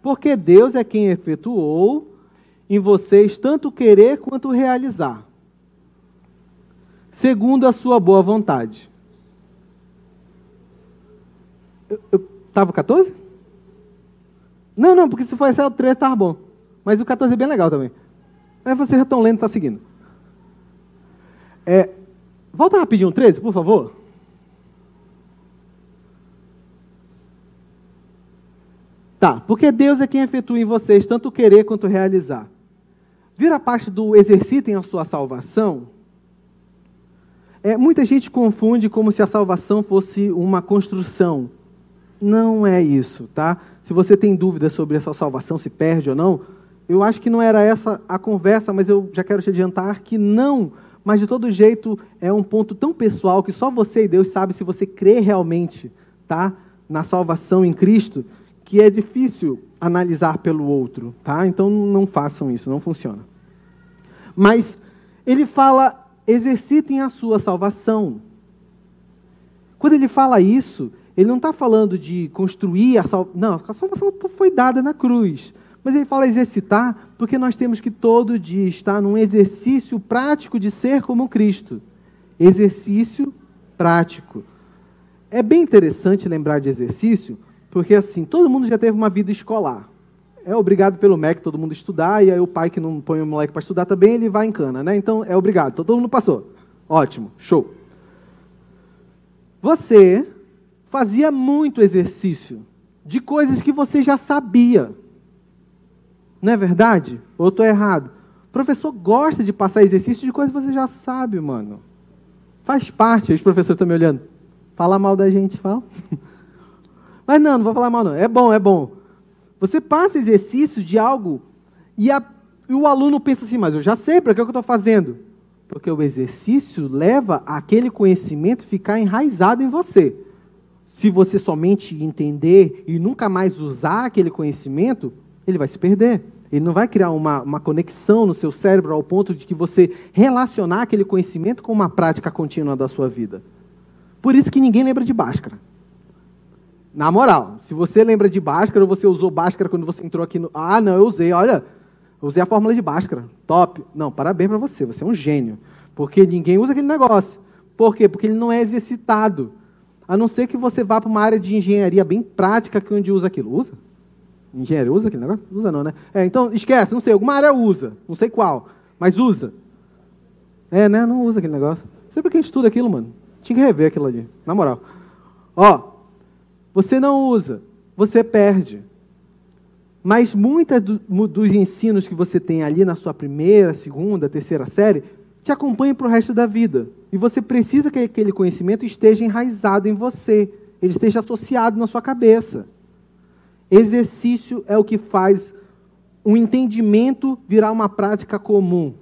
Porque Deus é quem efetuou em vocês tanto querer quanto realizar, segundo a sua boa vontade. Estava 14? Não, não, porque se for esse é o 13, estava bom. Mas o 14 é bem legal também. Mas vocês já estão lendo, está seguindo. É, volta rapidinho, 13, por favor. Tá, porque Deus é quem efetua em vocês tanto querer quanto realizar. Vira a parte do exercitem a sua salvação. É, muita gente confunde como se a salvação fosse uma construção. Não é isso, tá? Se você tem dúvidas sobre essa salvação, se perde ou não, eu acho que não era essa a conversa, mas eu já quero te adiantar que não. Mas de todo jeito é um ponto tão pessoal que só você e Deus sabe se você crê realmente, tá? Na salvação em Cristo, que é difícil analisar pelo outro, tá? Então não façam isso, não funciona. Mas ele fala: exercitem a sua salvação. Quando ele fala isso, ele não está falando de construir a salvação. Não, a salvação foi dada na cruz. Mas ele fala exercitar porque nós temos que todo dia estar num exercício prático de ser como Cristo. Exercício prático. É bem interessante lembrar de exercício, porque assim, todo mundo já teve uma vida escolar. É obrigado pelo MEC todo mundo estudar, e aí o pai que não põe o moleque para estudar também, ele vai em cana, né? Então é obrigado, todo mundo passou. Ótimo, show. Você fazia muito exercício de coisas que você já sabia. Não é verdade? Ou estou errado? O professor gosta de passar exercício de coisas que você já sabe, mano. Faz parte, os professores estão me olhando. Fala mal da gente, fala. Mas não, não vou falar mal não. É bom, é bom. Você passa exercício de algo e, a, e o aluno pensa assim, mas eu já sei para que, é que eu estou fazendo. Porque o exercício leva aquele conhecimento ficar enraizado em você. se você somente entender e nunca mais usar aquele conhecimento, ele vai se perder. Ele não vai criar uma, uma conexão no seu cérebro ao ponto de que você relacionar aquele conhecimento com uma prática contínua da sua vida. Por isso que ninguém lembra de Bhaskara. Na moral, se você lembra de Bhaskara você usou Bhaskara quando você entrou aqui no. Ah, não, eu usei, olha, usei a fórmula de Bhaskara. Top. Não, parabéns para você, você é um gênio. Porque ninguém usa aquele negócio. Por quê? Porque ele não é exercitado. A não ser que você vá para uma área de engenharia bem prática que onde usa aquilo. Usa? Engenharia usa aquele negócio? Usa não, né? É, então, esquece, não sei, alguma área usa. Não sei qual, mas usa. É, né? Não usa aquele negócio. Sempre quem estuda aquilo, mano. Tinha que rever aquilo ali. Na moral. Ó, você não usa, você perde. Mas muitos do, dos ensinos que você tem ali na sua primeira, segunda, terceira série te acompanham para o resto da vida. E você precisa que aquele conhecimento esteja enraizado em você, ele esteja associado na sua cabeça. Exercício é o que faz um entendimento virar uma prática comum.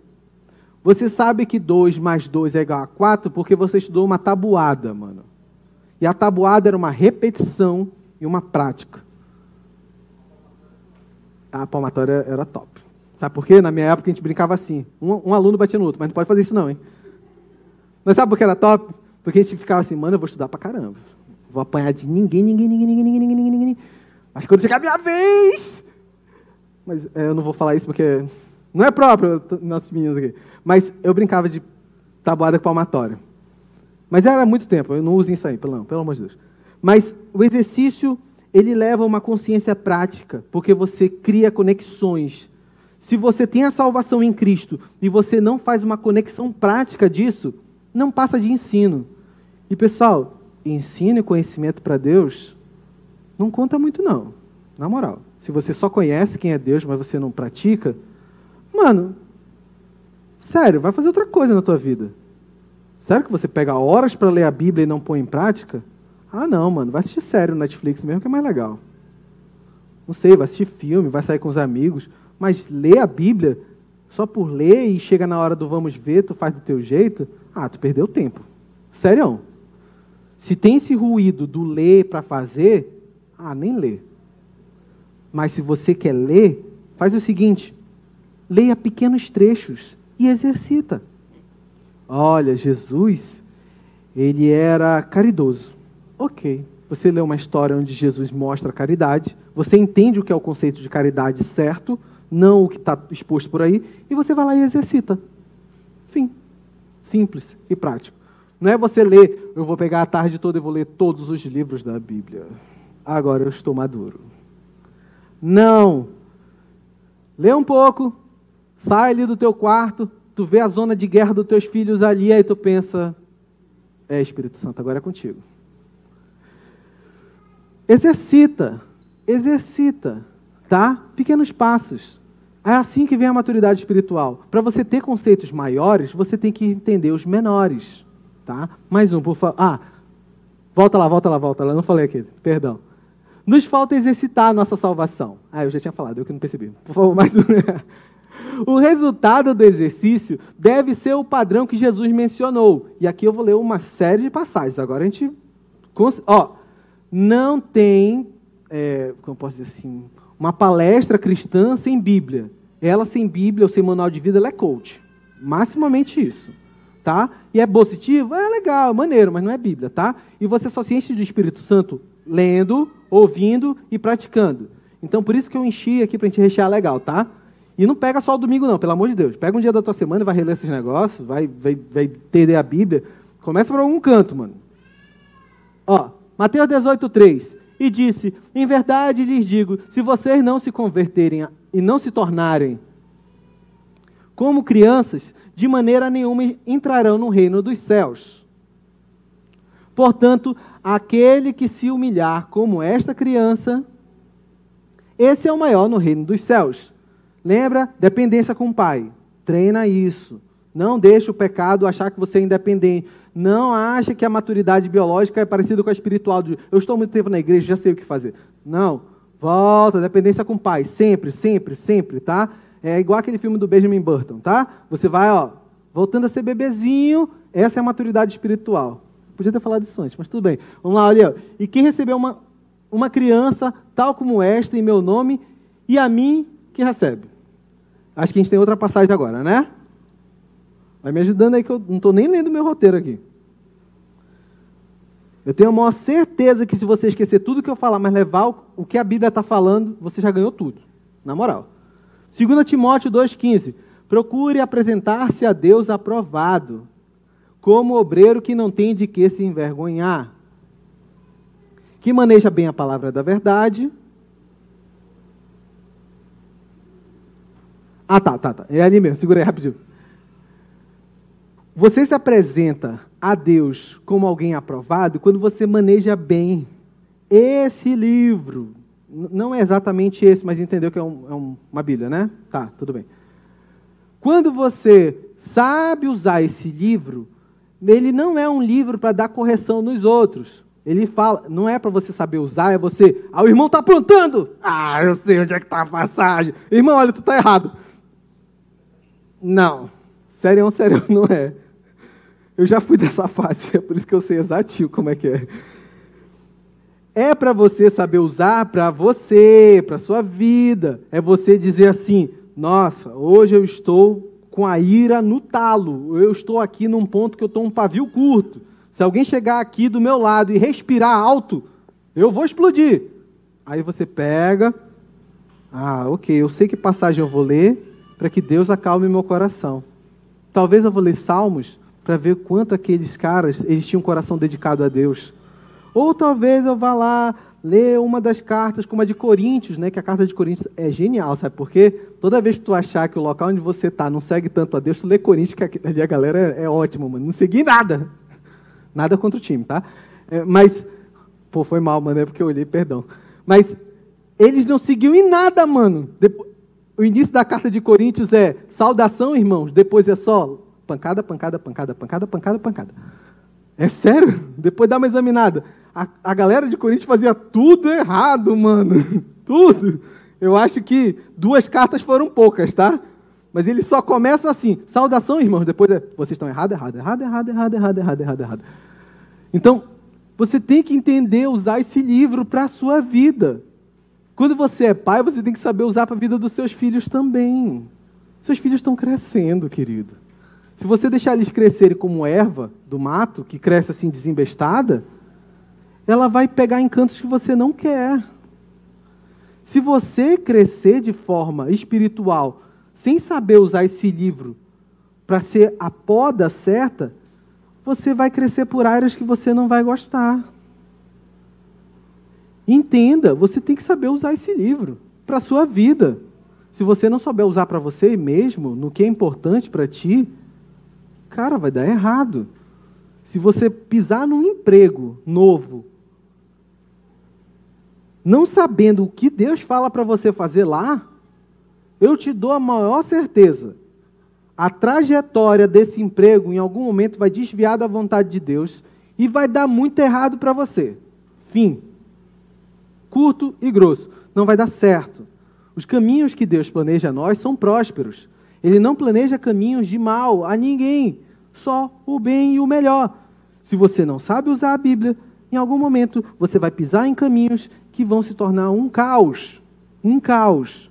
Você sabe que 2 mais 2 é igual a 4 porque você estudou uma tabuada, mano. E a tabuada era uma repetição e uma prática. A palmatória era top. Sabe por quê? Na minha época a gente brincava assim. Um, um aluno batia no outro, mas não pode fazer isso não, hein? Mas sabe por que era top? Porque a gente ficava assim, mano, eu vou estudar pra caramba. Vou apanhar de ninguém, ninguém, ninguém, ninguém, ninguém, ninguém, ninguém. ninguém. Mas quando chegar a minha vez... Mas é, eu não vou falar isso porque não é próprio nossos meninos aqui. Mas eu brincava de tabuada com palmatória. Mas era muito tempo, eu não uso isso aí, pelo, pelo amor de Deus. Mas o exercício, ele leva a uma consciência prática, porque você cria conexões. Se você tem a salvação em Cristo e você não faz uma conexão prática disso, não passa de ensino. E pessoal, ensino e conhecimento para Deus não conta muito não, na moral. Se você só conhece quem é Deus, mas você não pratica, mano, sério, vai fazer outra coisa na tua vida. Sério que você pega horas para ler a Bíblia e não põe em prática? Ah, não, mano, vai assistir sério no Netflix mesmo que é mais legal. Não sei, vai assistir filme, vai sair com os amigos, mas ler a Bíblia só por ler e chega na hora do vamos ver, tu faz do teu jeito, ah, tu perdeu tempo. Sério. Se tem esse ruído do ler para fazer, ah, nem lê. Mas se você quer ler, faz o seguinte: leia pequenos trechos e exercita. Olha, Jesus, ele era caridoso. Ok. Você lê uma história onde Jesus mostra caridade, você entende o que é o conceito de caridade certo, não o que está exposto por aí, e você vai lá e exercita. Fim. Simples e prático. Não é você ler, eu vou pegar a tarde toda e vou ler todos os livros da Bíblia. Agora eu estou maduro. Não. Lê um pouco, sai ali do teu quarto, tu vê a zona de guerra dos teus filhos ali, aí tu pensa, é Espírito Santo, agora é contigo. Exercita, exercita, tá? Pequenos passos. É assim que vem a maturidade espiritual. Para você ter conceitos maiores, você tem que entender os menores. Tá? Mais um, por favor. Ah, volta lá, volta lá, volta lá. Não falei aqui, perdão. Nos falta exercitar a nossa salvação. Ah, eu já tinha falado, eu que não percebi. Por favor, mais um. O resultado do exercício deve ser o padrão que Jesus mencionou. E aqui eu vou ler uma série de passagens. Agora a gente. Ó, não tem. É, como posso dizer assim? uma palestra cristã sem Bíblia. Ela sem Bíblia ou sem manual de vida, ela é coach. Maximamente isso. Tá? E é positivo? É legal, maneiro, mas não é Bíblia, tá? E você só se enche do Espírito Santo lendo, ouvindo e praticando. Então, por isso que eu enchi aqui para a gente rechear legal, tá? E não pega só o domingo, não, pelo amor de Deus. Pega um dia da tua semana e vai reler esses negócios, vai, vai, vai entender a Bíblia. Começa por algum canto, mano. Ó, Mateus 18, 3 e disse: Em verdade lhes digo, se vocês não se converterem e não se tornarem como crianças, de maneira nenhuma entrarão no reino dos céus. Portanto, aquele que se humilhar como esta criança, esse é o maior no reino dos céus. Lembra? Dependência com o pai. Treina isso. Não deixe o pecado achar que você é independente. Não acha que a maturidade biológica é parecida com a espiritual. De, eu estou muito tempo na igreja, já sei o que fazer. Não. Volta, dependência com o pai. Sempre, sempre, sempre, tá? É igual aquele filme do Benjamin Burton, tá? Você vai, ó, voltando a ser bebezinho, essa é a maturidade espiritual. Podia ter falado isso antes, mas tudo bem. Vamos lá, olha. E quem recebeu uma, uma criança tal como esta em meu nome, e a mim que recebe. Acho que a gente tem outra passagem agora, né? Vai me ajudando aí que eu não estou nem lendo meu roteiro aqui. Eu tenho a maior certeza que se você esquecer tudo que eu falar, mas levar o que a Bíblia está falando, você já ganhou tudo. Na moral. 2 Timóteo 2,15. Procure apresentar-se a Deus aprovado, como obreiro que não tem de que se envergonhar, que maneja bem a palavra da verdade. Ah, tá, tá, tá. É ali mesmo, segura aí rapidinho. Você se apresenta a Deus como alguém aprovado quando você maneja bem esse livro. Não é exatamente esse, mas entendeu que é, um, é uma Bíblia, né? Tá, tudo bem. Quando você sabe usar esse livro, ele não é um livro para dar correção nos outros. Ele fala, não é para você saber usar, é você. Ah, o irmão está aprontando! Ah, eu sei onde é que está a passagem. Irmão, olha, tu está errado. Não. Sério, sério, não é. Eu já fui dessa fase, é por isso que eu sei exatinho como é que é. É para você saber usar para você, para sua vida. É você dizer assim: nossa, hoje eu estou com a ira no talo. Eu estou aqui num ponto que eu estou um pavio curto. Se alguém chegar aqui do meu lado e respirar alto, eu vou explodir. Aí você pega, ah, ok, eu sei que passagem eu vou ler para que Deus acalme meu coração. Talvez eu vou ler Salmos para ver quanto aqueles caras eles tinham um coração dedicado a Deus. Ou talvez eu vá lá ler uma das cartas, como a de Coríntios, né? Que a carta de Coríntios é genial, sabe por quê? Toda vez que tu achar que o local onde você está não segue tanto a Deus, tu lê Coríntios, que ali a galera é, é ótima, mano. Não segui nada. Nada contra o time, tá? É, mas, pô, foi mal, mano, é porque eu olhei, perdão. Mas eles não seguiam em nada, mano. Depois, o início da carta de Coríntios é saudação, irmãos. Depois é só pancada, pancada, pancada, pancada, pancada, pancada. É sério? Depois dá uma examinada. A, a galera de Coríntios fazia tudo errado, mano. Tudo. Eu acho que duas cartas foram poucas, tá? Mas ele só começa assim: saudação, irmãos. Depois é, vocês estão errado, errado, errado, errado, errado, errado, errado, errado, errado. Então, você tem que entender, usar esse livro para a sua vida. Quando você é pai, você tem que saber usar para a vida dos seus filhos também. Seus filhos estão crescendo, querido. Se você deixar eles crescerem como erva do mato, que cresce assim desembestada, ela vai pegar encantos que você não quer. Se você crescer de forma espiritual, sem saber usar esse livro para ser a poda certa, você vai crescer por áreas que você não vai gostar. Entenda, você tem que saber usar esse livro para a sua vida. Se você não souber usar para você mesmo, no que é importante para ti, cara, vai dar errado. Se você pisar num emprego novo, não sabendo o que Deus fala para você fazer lá, eu te dou a maior certeza. A trajetória desse emprego, em algum momento, vai desviar da vontade de Deus e vai dar muito errado para você. Fim curto e grosso. Não vai dar certo. Os caminhos que Deus planeja a nós são prósperos. Ele não planeja caminhos de mal a ninguém, só o bem e o melhor. Se você não sabe usar a Bíblia, em algum momento você vai pisar em caminhos que vão se tornar um caos. Um caos.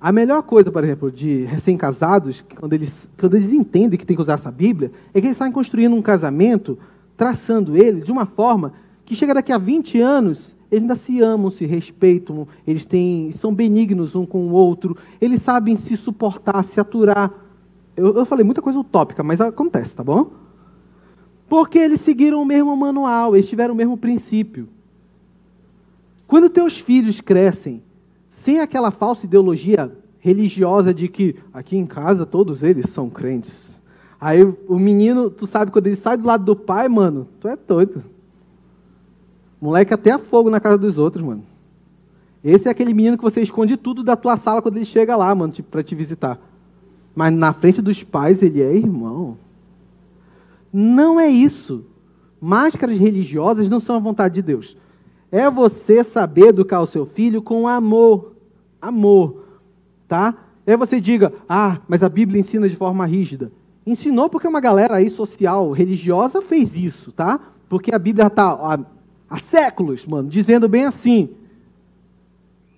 A melhor coisa, por exemplo, de recém-casados, quando eles, quando eles entendem que tem que usar essa Bíblia, é que eles estão construindo um casamento, traçando ele de uma forma que chega daqui a 20 anos, eles ainda se amam, se respeitam, eles têm, são benignos um com o outro, eles sabem se suportar, se aturar. Eu, eu falei muita coisa utópica, mas acontece, tá bom? Porque eles seguiram o mesmo manual, eles tiveram o mesmo princípio. Quando teus filhos crescem sem aquela falsa ideologia religiosa de que aqui em casa todos eles são crentes. Aí o menino, tu sabe, quando ele sai do lado do pai, mano, tu é doido. Moleque até a fogo na casa dos outros, mano. Esse é aquele menino que você esconde tudo da tua sala quando ele chega lá, mano, tipo, para te visitar. Mas na frente dos pais ele é irmão. Não é isso. Máscaras religiosas não são a vontade de Deus. É você saber educar o seu filho com amor. Amor. Tá? É você diga, ah, mas a Bíblia ensina de forma rígida. Ensinou porque uma galera aí social, religiosa, fez isso, tá? Porque a Bíblia está há, séculos, mano, dizendo bem assim: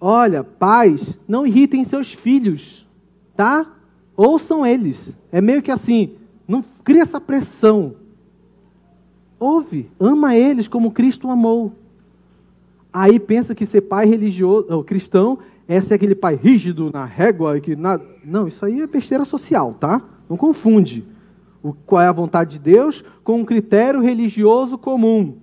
olha, pais, não irritem seus filhos, tá? Ouçam eles. É meio que assim, não cria essa pressão. Ouve, ama eles como Cristo amou. Aí pensa que ser pai religioso, ou cristão, é ser aquele pai rígido na régua e que nada. Não, isso aí é besteira social, tá? Não confunde o, qual é a vontade de Deus com um critério religioso comum.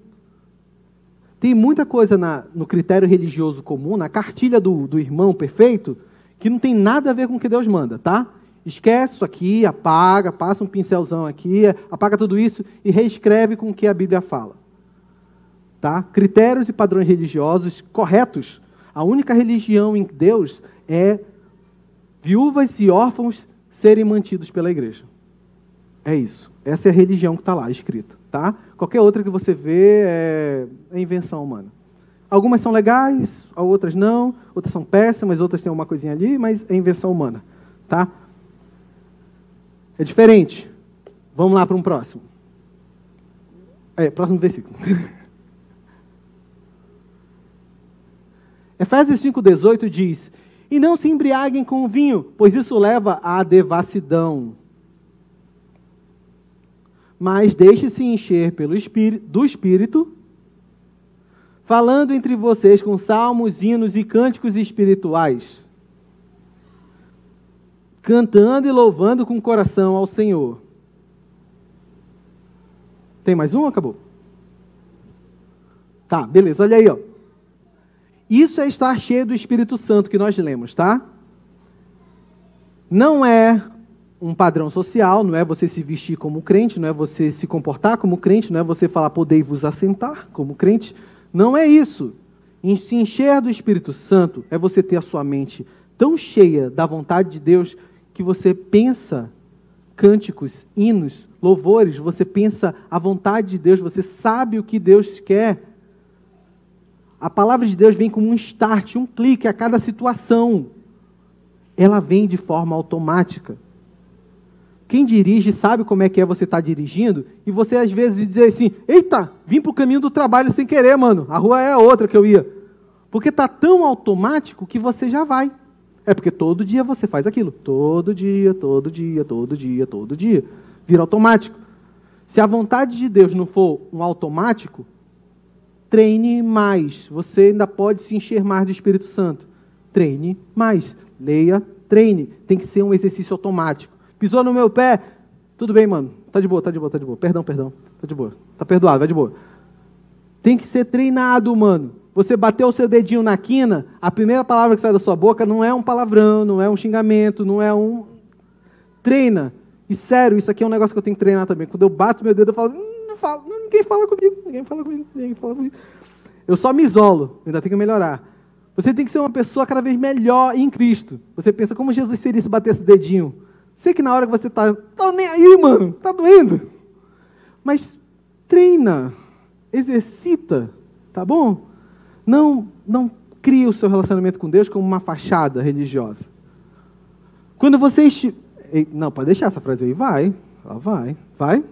Tem muita coisa na, no critério religioso comum, na cartilha do, do irmão perfeito, que não tem nada a ver com o que Deus manda, tá? Esquece isso aqui, apaga, passa um pincelzão aqui, apaga tudo isso e reescreve com o que a Bíblia fala. Tá? Critérios e padrões religiosos corretos. A única religião em Deus é viúvas e órfãos serem mantidos pela igreja. É isso. Essa é a religião que está lá escrita. Tá? Qualquer outra que você vê é, é invenção humana. Algumas são legais, outras não, outras são péssimas, outras têm uma coisinha ali, mas é invenção humana. Tá? É diferente. Vamos lá para um próximo. É, próximo versículo. Efésios 5,18 diz: E não se embriaguem com o vinho, pois isso leva à devassidão. Mas deixe-se encher pelo espírito, do Espírito, falando entre vocês com salmos, hinos e cânticos espirituais cantando e louvando com coração ao Senhor. Tem mais um ou acabou? Tá, beleza, olha aí, ó. Isso é estar cheio do Espírito Santo que nós lemos, tá? Não é um padrão social, não é você se vestir como crente, não é você se comportar como crente, não é você falar podei vos assentar como crente. Não é isso. Em se encher do Espírito Santo é você ter a sua mente tão cheia da vontade de Deus que você pensa cânticos, hinos, louvores, você pensa a vontade de Deus, você sabe o que Deus quer. A palavra de Deus vem como um start, um clique a cada situação. Ela vem de forma automática. Quem dirige sabe como é que é você estar tá dirigindo e você às vezes dizer assim: Eita, vim para o caminho do trabalho sem querer, mano. A rua é a outra que eu ia. Porque está tão automático que você já vai. É porque todo dia você faz aquilo. Todo dia, todo dia, todo dia, todo dia. Vira automático. Se a vontade de Deus não for um automático, treine mais. Você ainda pode se encher mais do Espírito Santo. Treine mais. Leia, treine. Tem que ser um exercício automático. Pisou no meu pé? Tudo bem, mano. Tá de boa, tá de boa, tá de boa. Perdão, perdão. Tá de boa. Tá perdoado, vai de boa. Tem que ser treinado, mano. Você bateu o seu dedinho na quina, a primeira palavra que sai da sua boca não é um palavrão, não é um xingamento, não é um. Treina. E sério, isso aqui é um negócio que eu tenho que treinar também. Quando eu bato meu dedo, eu falo, hum, não falo, ninguém fala comigo, ninguém fala comigo, ninguém fala comigo. Eu só me isolo, ainda tenho que melhorar. Você tem que ser uma pessoa cada vez melhor em Cristo. Você pensa como Jesus seria se batesse o dedinho. Sei que na hora que você está, tá nem aí, mano, tá doendo. Mas treina, exercita, tá bom? Não, não crie o seu relacionamento com Deus como uma fachada religiosa. Quando você Não, pode deixar essa frase aí. Vai. Vai. Vai.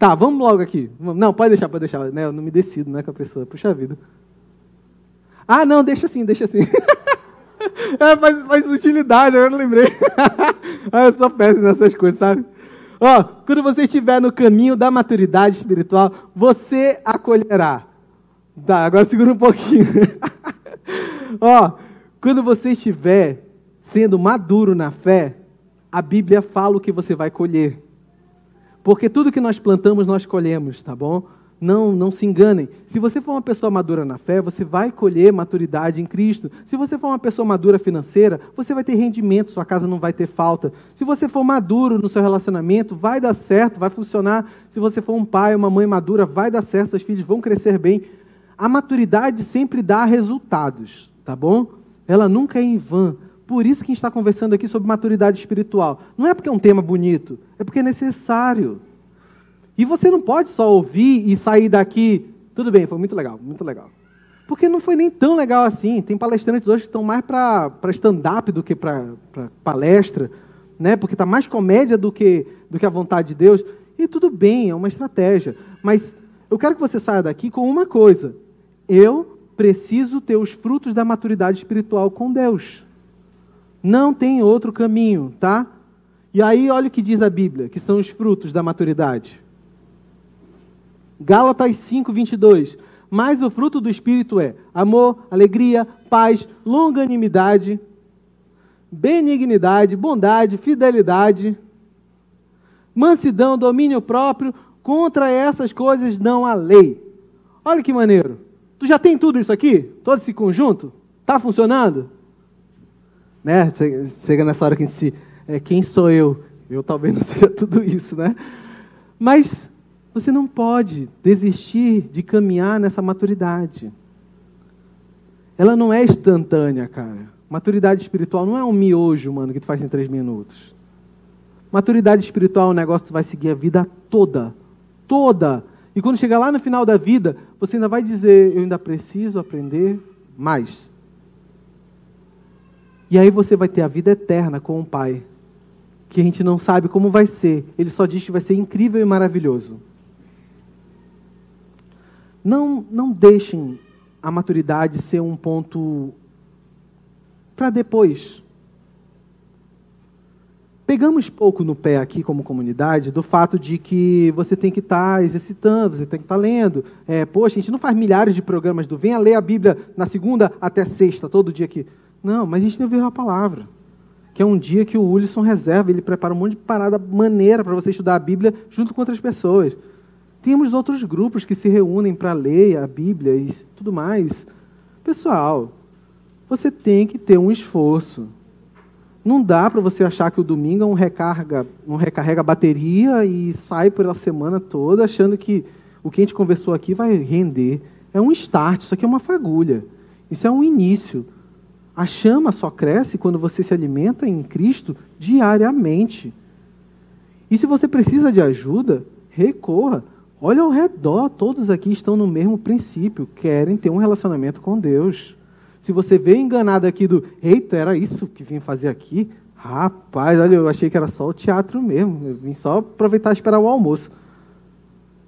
Tá, vamos logo aqui. Não, pode deixar, pode deixar. Né? Eu não me decido né, com a pessoa. Puxa vida. Ah, não, deixa assim, deixa assim. é, faz, faz utilidade, eu não lembrei. ah, eu sou péssimo nessas coisas, sabe? Ó, quando você estiver no caminho da maturidade espiritual, você acolherá Tá, agora segura um pouquinho. Ó, quando você estiver sendo maduro na fé, a Bíblia fala o que você vai colher. Porque tudo que nós plantamos, nós colhemos, tá bom? Não, não se enganem. Se você for uma pessoa madura na fé, você vai colher maturidade em Cristo. Se você for uma pessoa madura financeira, você vai ter rendimento, sua casa não vai ter falta. Se você for maduro no seu relacionamento, vai dar certo, vai funcionar. Se você for um pai, uma mãe madura, vai dar certo, seus filhos vão crescer bem a maturidade sempre dá resultados, tá bom? Ela nunca é em vão. Por isso que a gente está conversando aqui sobre maturidade espiritual. Não é porque é um tema bonito, é porque é necessário. E você não pode só ouvir e sair daqui. Tudo bem, foi muito legal, muito legal. Porque não foi nem tão legal assim. Tem palestrantes hoje que estão mais para stand-up do que para palestra, né? porque está mais comédia do que, do que a vontade de Deus. E tudo bem, é uma estratégia. Mas eu quero que você saia daqui com uma coisa. Eu preciso ter os frutos da maturidade espiritual com Deus. Não tem outro caminho, tá? E aí, olha o que diz a Bíblia, que são os frutos da maturidade. Gálatas 5, 22. Mas o fruto do Espírito é amor, alegria, paz, longanimidade, benignidade, bondade, fidelidade, mansidão, domínio próprio. Contra essas coisas não há lei. Olha que maneiro. Tu já tem tudo isso aqui? Todo esse conjunto? Está funcionando? Né? Chega nessa hora que a gente se. É, quem sou eu? Eu talvez não seja tudo isso, né? Mas você não pode desistir de caminhar nessa maturidade. Ela não é instantânea, cara. Maturidade espiritual não é um miojo, mano, que tu faz em três minutos. Maturidade espiritual é um negócio que tu vai seguir a vida toda. Toda. E quando chegar lá no final da vida, você ainda vai dizer: Eu ainda preciso aprender mais. E aí você vai ter a vida eterna com o Pai, que a gente não sabe como vai ser. Ele só diz que vai ser incrível e maravilhoso. Não, não deixem a maturidade ser um ponto para depois. Pegamos pouco no pé aqui como comunidade do fato de que você tem que estar tá exercitando, você tem que estar tá lendo. É, poxa, a gente não faz milhares de programas do venha ler a Bíblia na segunda até sexta, todo dia aqui. Não, mas a gente que ver a palavra. Que é um dia que o Wilson reserva, ele prepara um monte de parada maneira para você estudar a Bíblia junto com outras pessoas. Temos outros grupos que se reúnem para ler a Bíblia e tudo mais. Pessoal, você tem que ter um esforço. Não dá para você achar que o domingo é um recarga, um recarrega bateria e sai pela semana toda achando que o que a gente conversou aqui vai render. É um start, isso aqui é uma fagulha. Isso é um início. A chama só cresce quando você se alimenta em Cristo diariamente. E se você precisa de ajuda, recorra. Olha ao redor, todos aqui estão no mesmo princípio, querem ter um relacionamento com Deus. Se você vê enganado aqui do, eita, era isso que vim fazer aqui? Rapaz, olha, eu achei que era só o teatro mesmo, eu vim só aproveitar e esperar o almoço.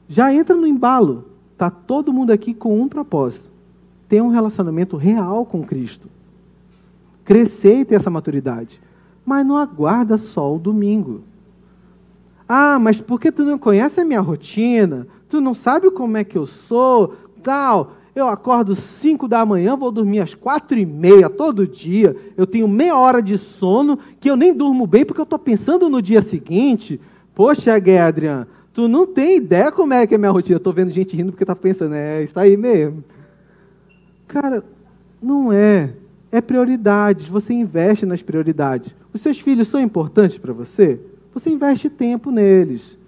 Já entra no embalo, tá todo mundo aqui com um propósito: ter um relacionamento real com Cristo. Crescer e ter essa maturidade. Mas não aguarda só o domingo. Ah, mas porque tu não conhece a minha rotina? Tu não sabe como é que eu sou? Tal. Eu acordo 5 da manhã, vou dormir às quatro e meia todo dia. Eu tenho meia hora de sono que eu nem durmo bem porque eu estou pensando no dia seguinte. Poxa, Guedrian, tu não tem ideia como é que é a minha rotina. Estou vendo gente rindo porque está pensando, é, está aí mesmo. Cara, não é. É prioridades. Você investe nas prioridades. Os seus filhos são importantes para você? Você investe tempo neles.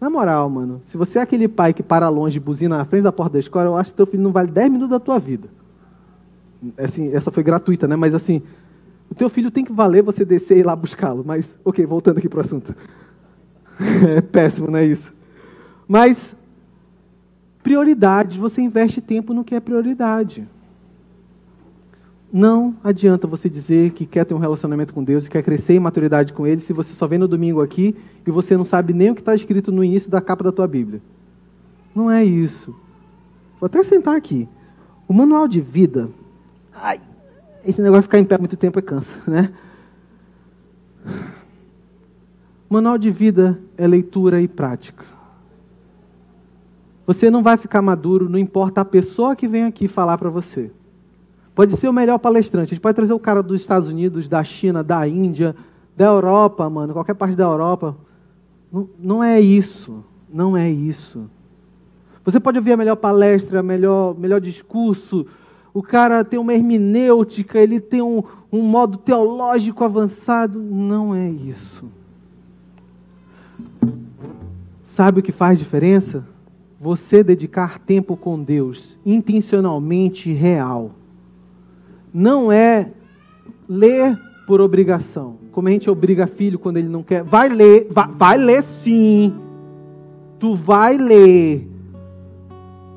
Na moral, mano, se você é aquele pai que para longe e buzina na frente da porta da escola, eu acho que teu filho não vale 10 minutos da tua vida. Assim, essa foi gratuita, né? Mas assim, o teu filho tem que valer você descer e ir lá buscá-lo. Mas, ok, voltando aqui para o assunto. é péssimo, não é isso? Mas, prioridades, você investe tempo no que é prioridade. Não adianta você dizer que quer ter um relacionamento com Deus e quer crescer em maturidade com Ele se você só vem no domingo aqui e você não sabe nem o que está escrito no início da capa da tua Bíblia. Não é isso. Vou até sentar aqui. O manual de vida. Ai, esse negócio de ficar em pé muito tempo é cansa, né? Manual de vida é leitura e prática. Você não vai ficar maduro, não importa a pessoa que vem aqui falar para você. Pode ser o melhor palestrante. A gente pode trazer o cara dos Estados Unidos, da China, da Índia, da Europa, mano, qualquer parte da Europa. Não, não é isso. Não é isso. Você pode ouvir a melhor palestra, melhor, melhor discurso. O cara tem uma hermenêutica, ele tem um, um modo teológico avançado. Não é isso. Sabe o que faz diferença? Você dedicar tempo com Deus, intencionalmente real não é ler por obrigação. Como a gente obriga filho quando ele não quer. Vai ler, vai, vai ler sim. Tu vai ler.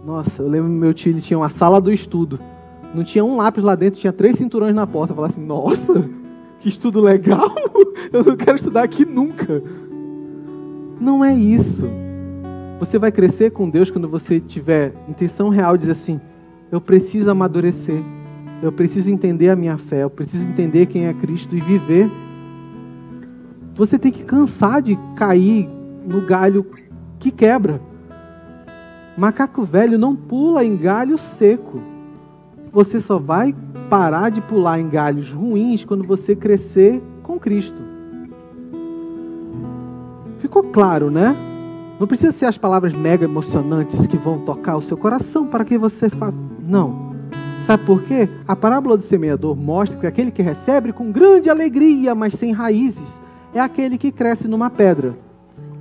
Nossa, eu lembro meu tio, ele tinha uma sala do estudo. Não tinha um lápis lá dentro, tinha três cinturões na porta. Eu falava assim, nossa, que estudo legal. Eu não quero estudar aqui nunca. Não é isso. Você vai crescer com Deus quando você tiver intenção real de dizer assim: eu preciso amadurecer, eu preciso entender a minha fé, eu preciso entender quem é Cristo e viver. Você tem que cansar de cair no galho que quebra. Macaco velho não pula em galho seco. Você só vai parar de pular em galhos ruins quando você crescer com Cristo. Ficou claro, né? Não precisa ser as palavras mega emocionantes que vão tocar o seu coração para que você faça. Não. Sabe por quê? A parábola do semeador mostra que aquele que recebe com grande alegria, mas sem raízes, é aquele que cresce numa pedra.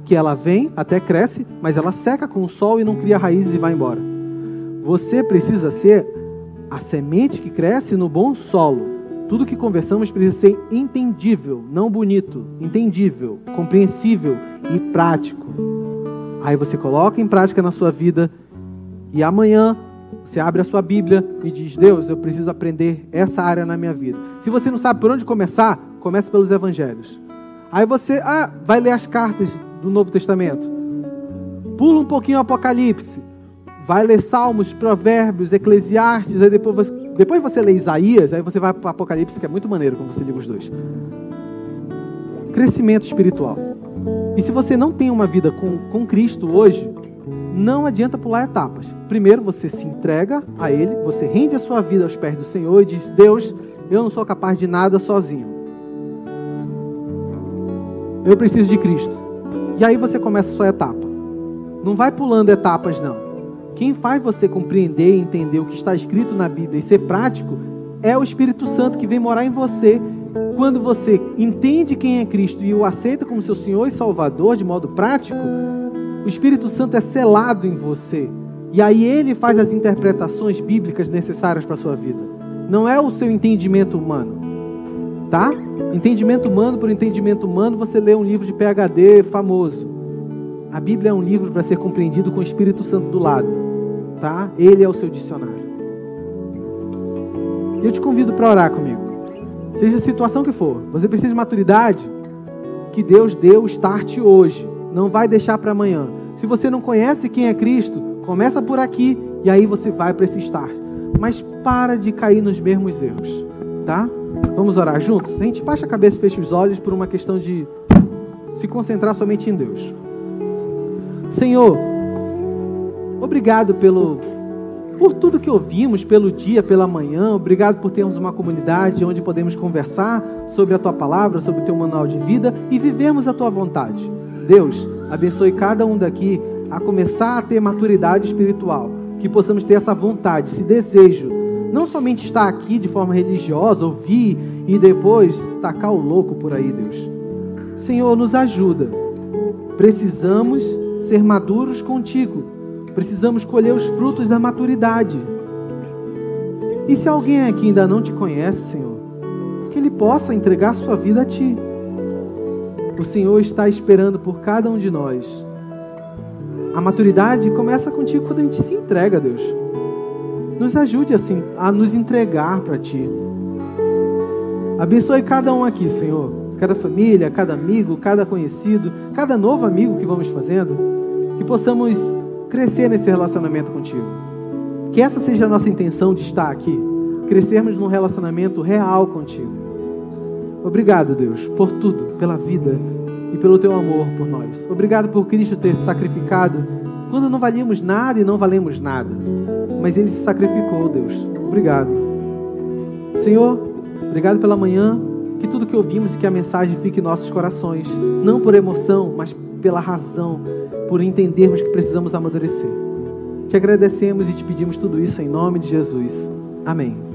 Que ela vem, até cresce, mas ela seca com o sol e não cria raízes e vai embora. Você precisa ser a semente que cresce no bom solo. Tudo que conversamos precisa ser entendível, não bonito, entendível, compreensível e prático. Aí você coloca em prática na sua vida e amanhã você abre a sua Bíblia e diz: Deus, eu preciso aprender essa área na minha vida. Se você não sabe por onde começar, comece pelos Evangelhos. Aí você ah, vai ler as cartas do Novo Testamento. Pula um pouquinho o Apocalipse. Vai ler Salmos, Provérbios, Eclesiastes. Aí depois você, depois você lê Isaías. Aí você vai para o Apocalipse, que é muito maneiro quando você liga os dois. Crescimento espiritual. E se você não tem uma vida com, com Cristo hoje, não adianta pular etapas. Primeiro você se entrega a Ele, você rende a sua vida aos pés do Senhor e diz: Deus, eu não sou capaz de nada sozinho. Eu preciso de Cristo. E aí você começa a sua etapa. Não vai pulando etapas, não. Quem faz você compreender e entender o que está escrito na Bíblia e ser prático é o Espírito Santo que vem morar em você. Quando você entende quem é Cristo e o aceita como seu Senhor e Salvador de modo prático, o Espírito Santo é selado em você. E aí ele faz as interpretações bíblicas necessárias para a sua vida. Não é o seu entendimento humano. Tá? Entendimento humano por entendimento humano, você lê um livro de PhD famoso. A Bíblia é um livro para ser compreendido com o Espírito Santo do lado. Tá? Ele é o seu dicionário. E eu te convido para orar comigo. Seja a situação que for, você precisa de maturidade que Deus deu start hoje. Não vai deixar para amanhã. Se você não conhece quem é Cristo, começa por aqui e aí você vai para esse start. Mas para de cair nos mesmos erros, tá? Vamos orar juntos? A gente baixa a cabeça e fecha os olhos por uma questão de se concentrar somente em Deus. Senhor, obrigado pelo por tudo que ouvimos, pelo dia, pela manhã. Obrigado por termos uma comunidade onde podemos conversar sobre a tua palavra, sobre o teu manual de vida e vivermos a tua vontade. Deus, abençoe cada um daqui a começar a ter maturidade espiritual, que possamos ter essa vontade, esse desejo, não somente estar aqui de forma religiosa, ouvir e depois tacar o louco por aí, Deus. Senhor, nos ajuda. Precisamos ser maduros contigo. Precisamos colher os frutos da maturidade. E se alguém aqui ainda não te conhece, Senhor, que ele possa entregar sua vida a ti. O Senhor está esperando por cada um de nós. A maturidade começa contigo quando a gente se entrega a Deus. Nos ajude assim a nos entregar para Ti. Abençoe cada um aqui, Senhor. Cada família, cada amigo, cada conhecido, cada novo amigo que vamos fazendo. Que possamos crescer nesse relacionamento contigo. Que essa seja a nossa intenção de estar aqui. Crescermos num relacionamento real contigo. Obrigado, Deus, por tudo, pela vida e pelo teu amor por nós. Obrigado por Cristo ter se sacrificado quando não valíamos nada e não valemos nada. Mas ele se sacrificou, Deus. Obrigado. Senhor, obrigado pela manhã. Que tudo que ouvimos e que a mensagem fique em nossos corações, não por emoção, mas pela razão, por entendermos que precisamos amadurecer. Te agradecemos e te pedimos tudo isso em nome de Jesus. Amém.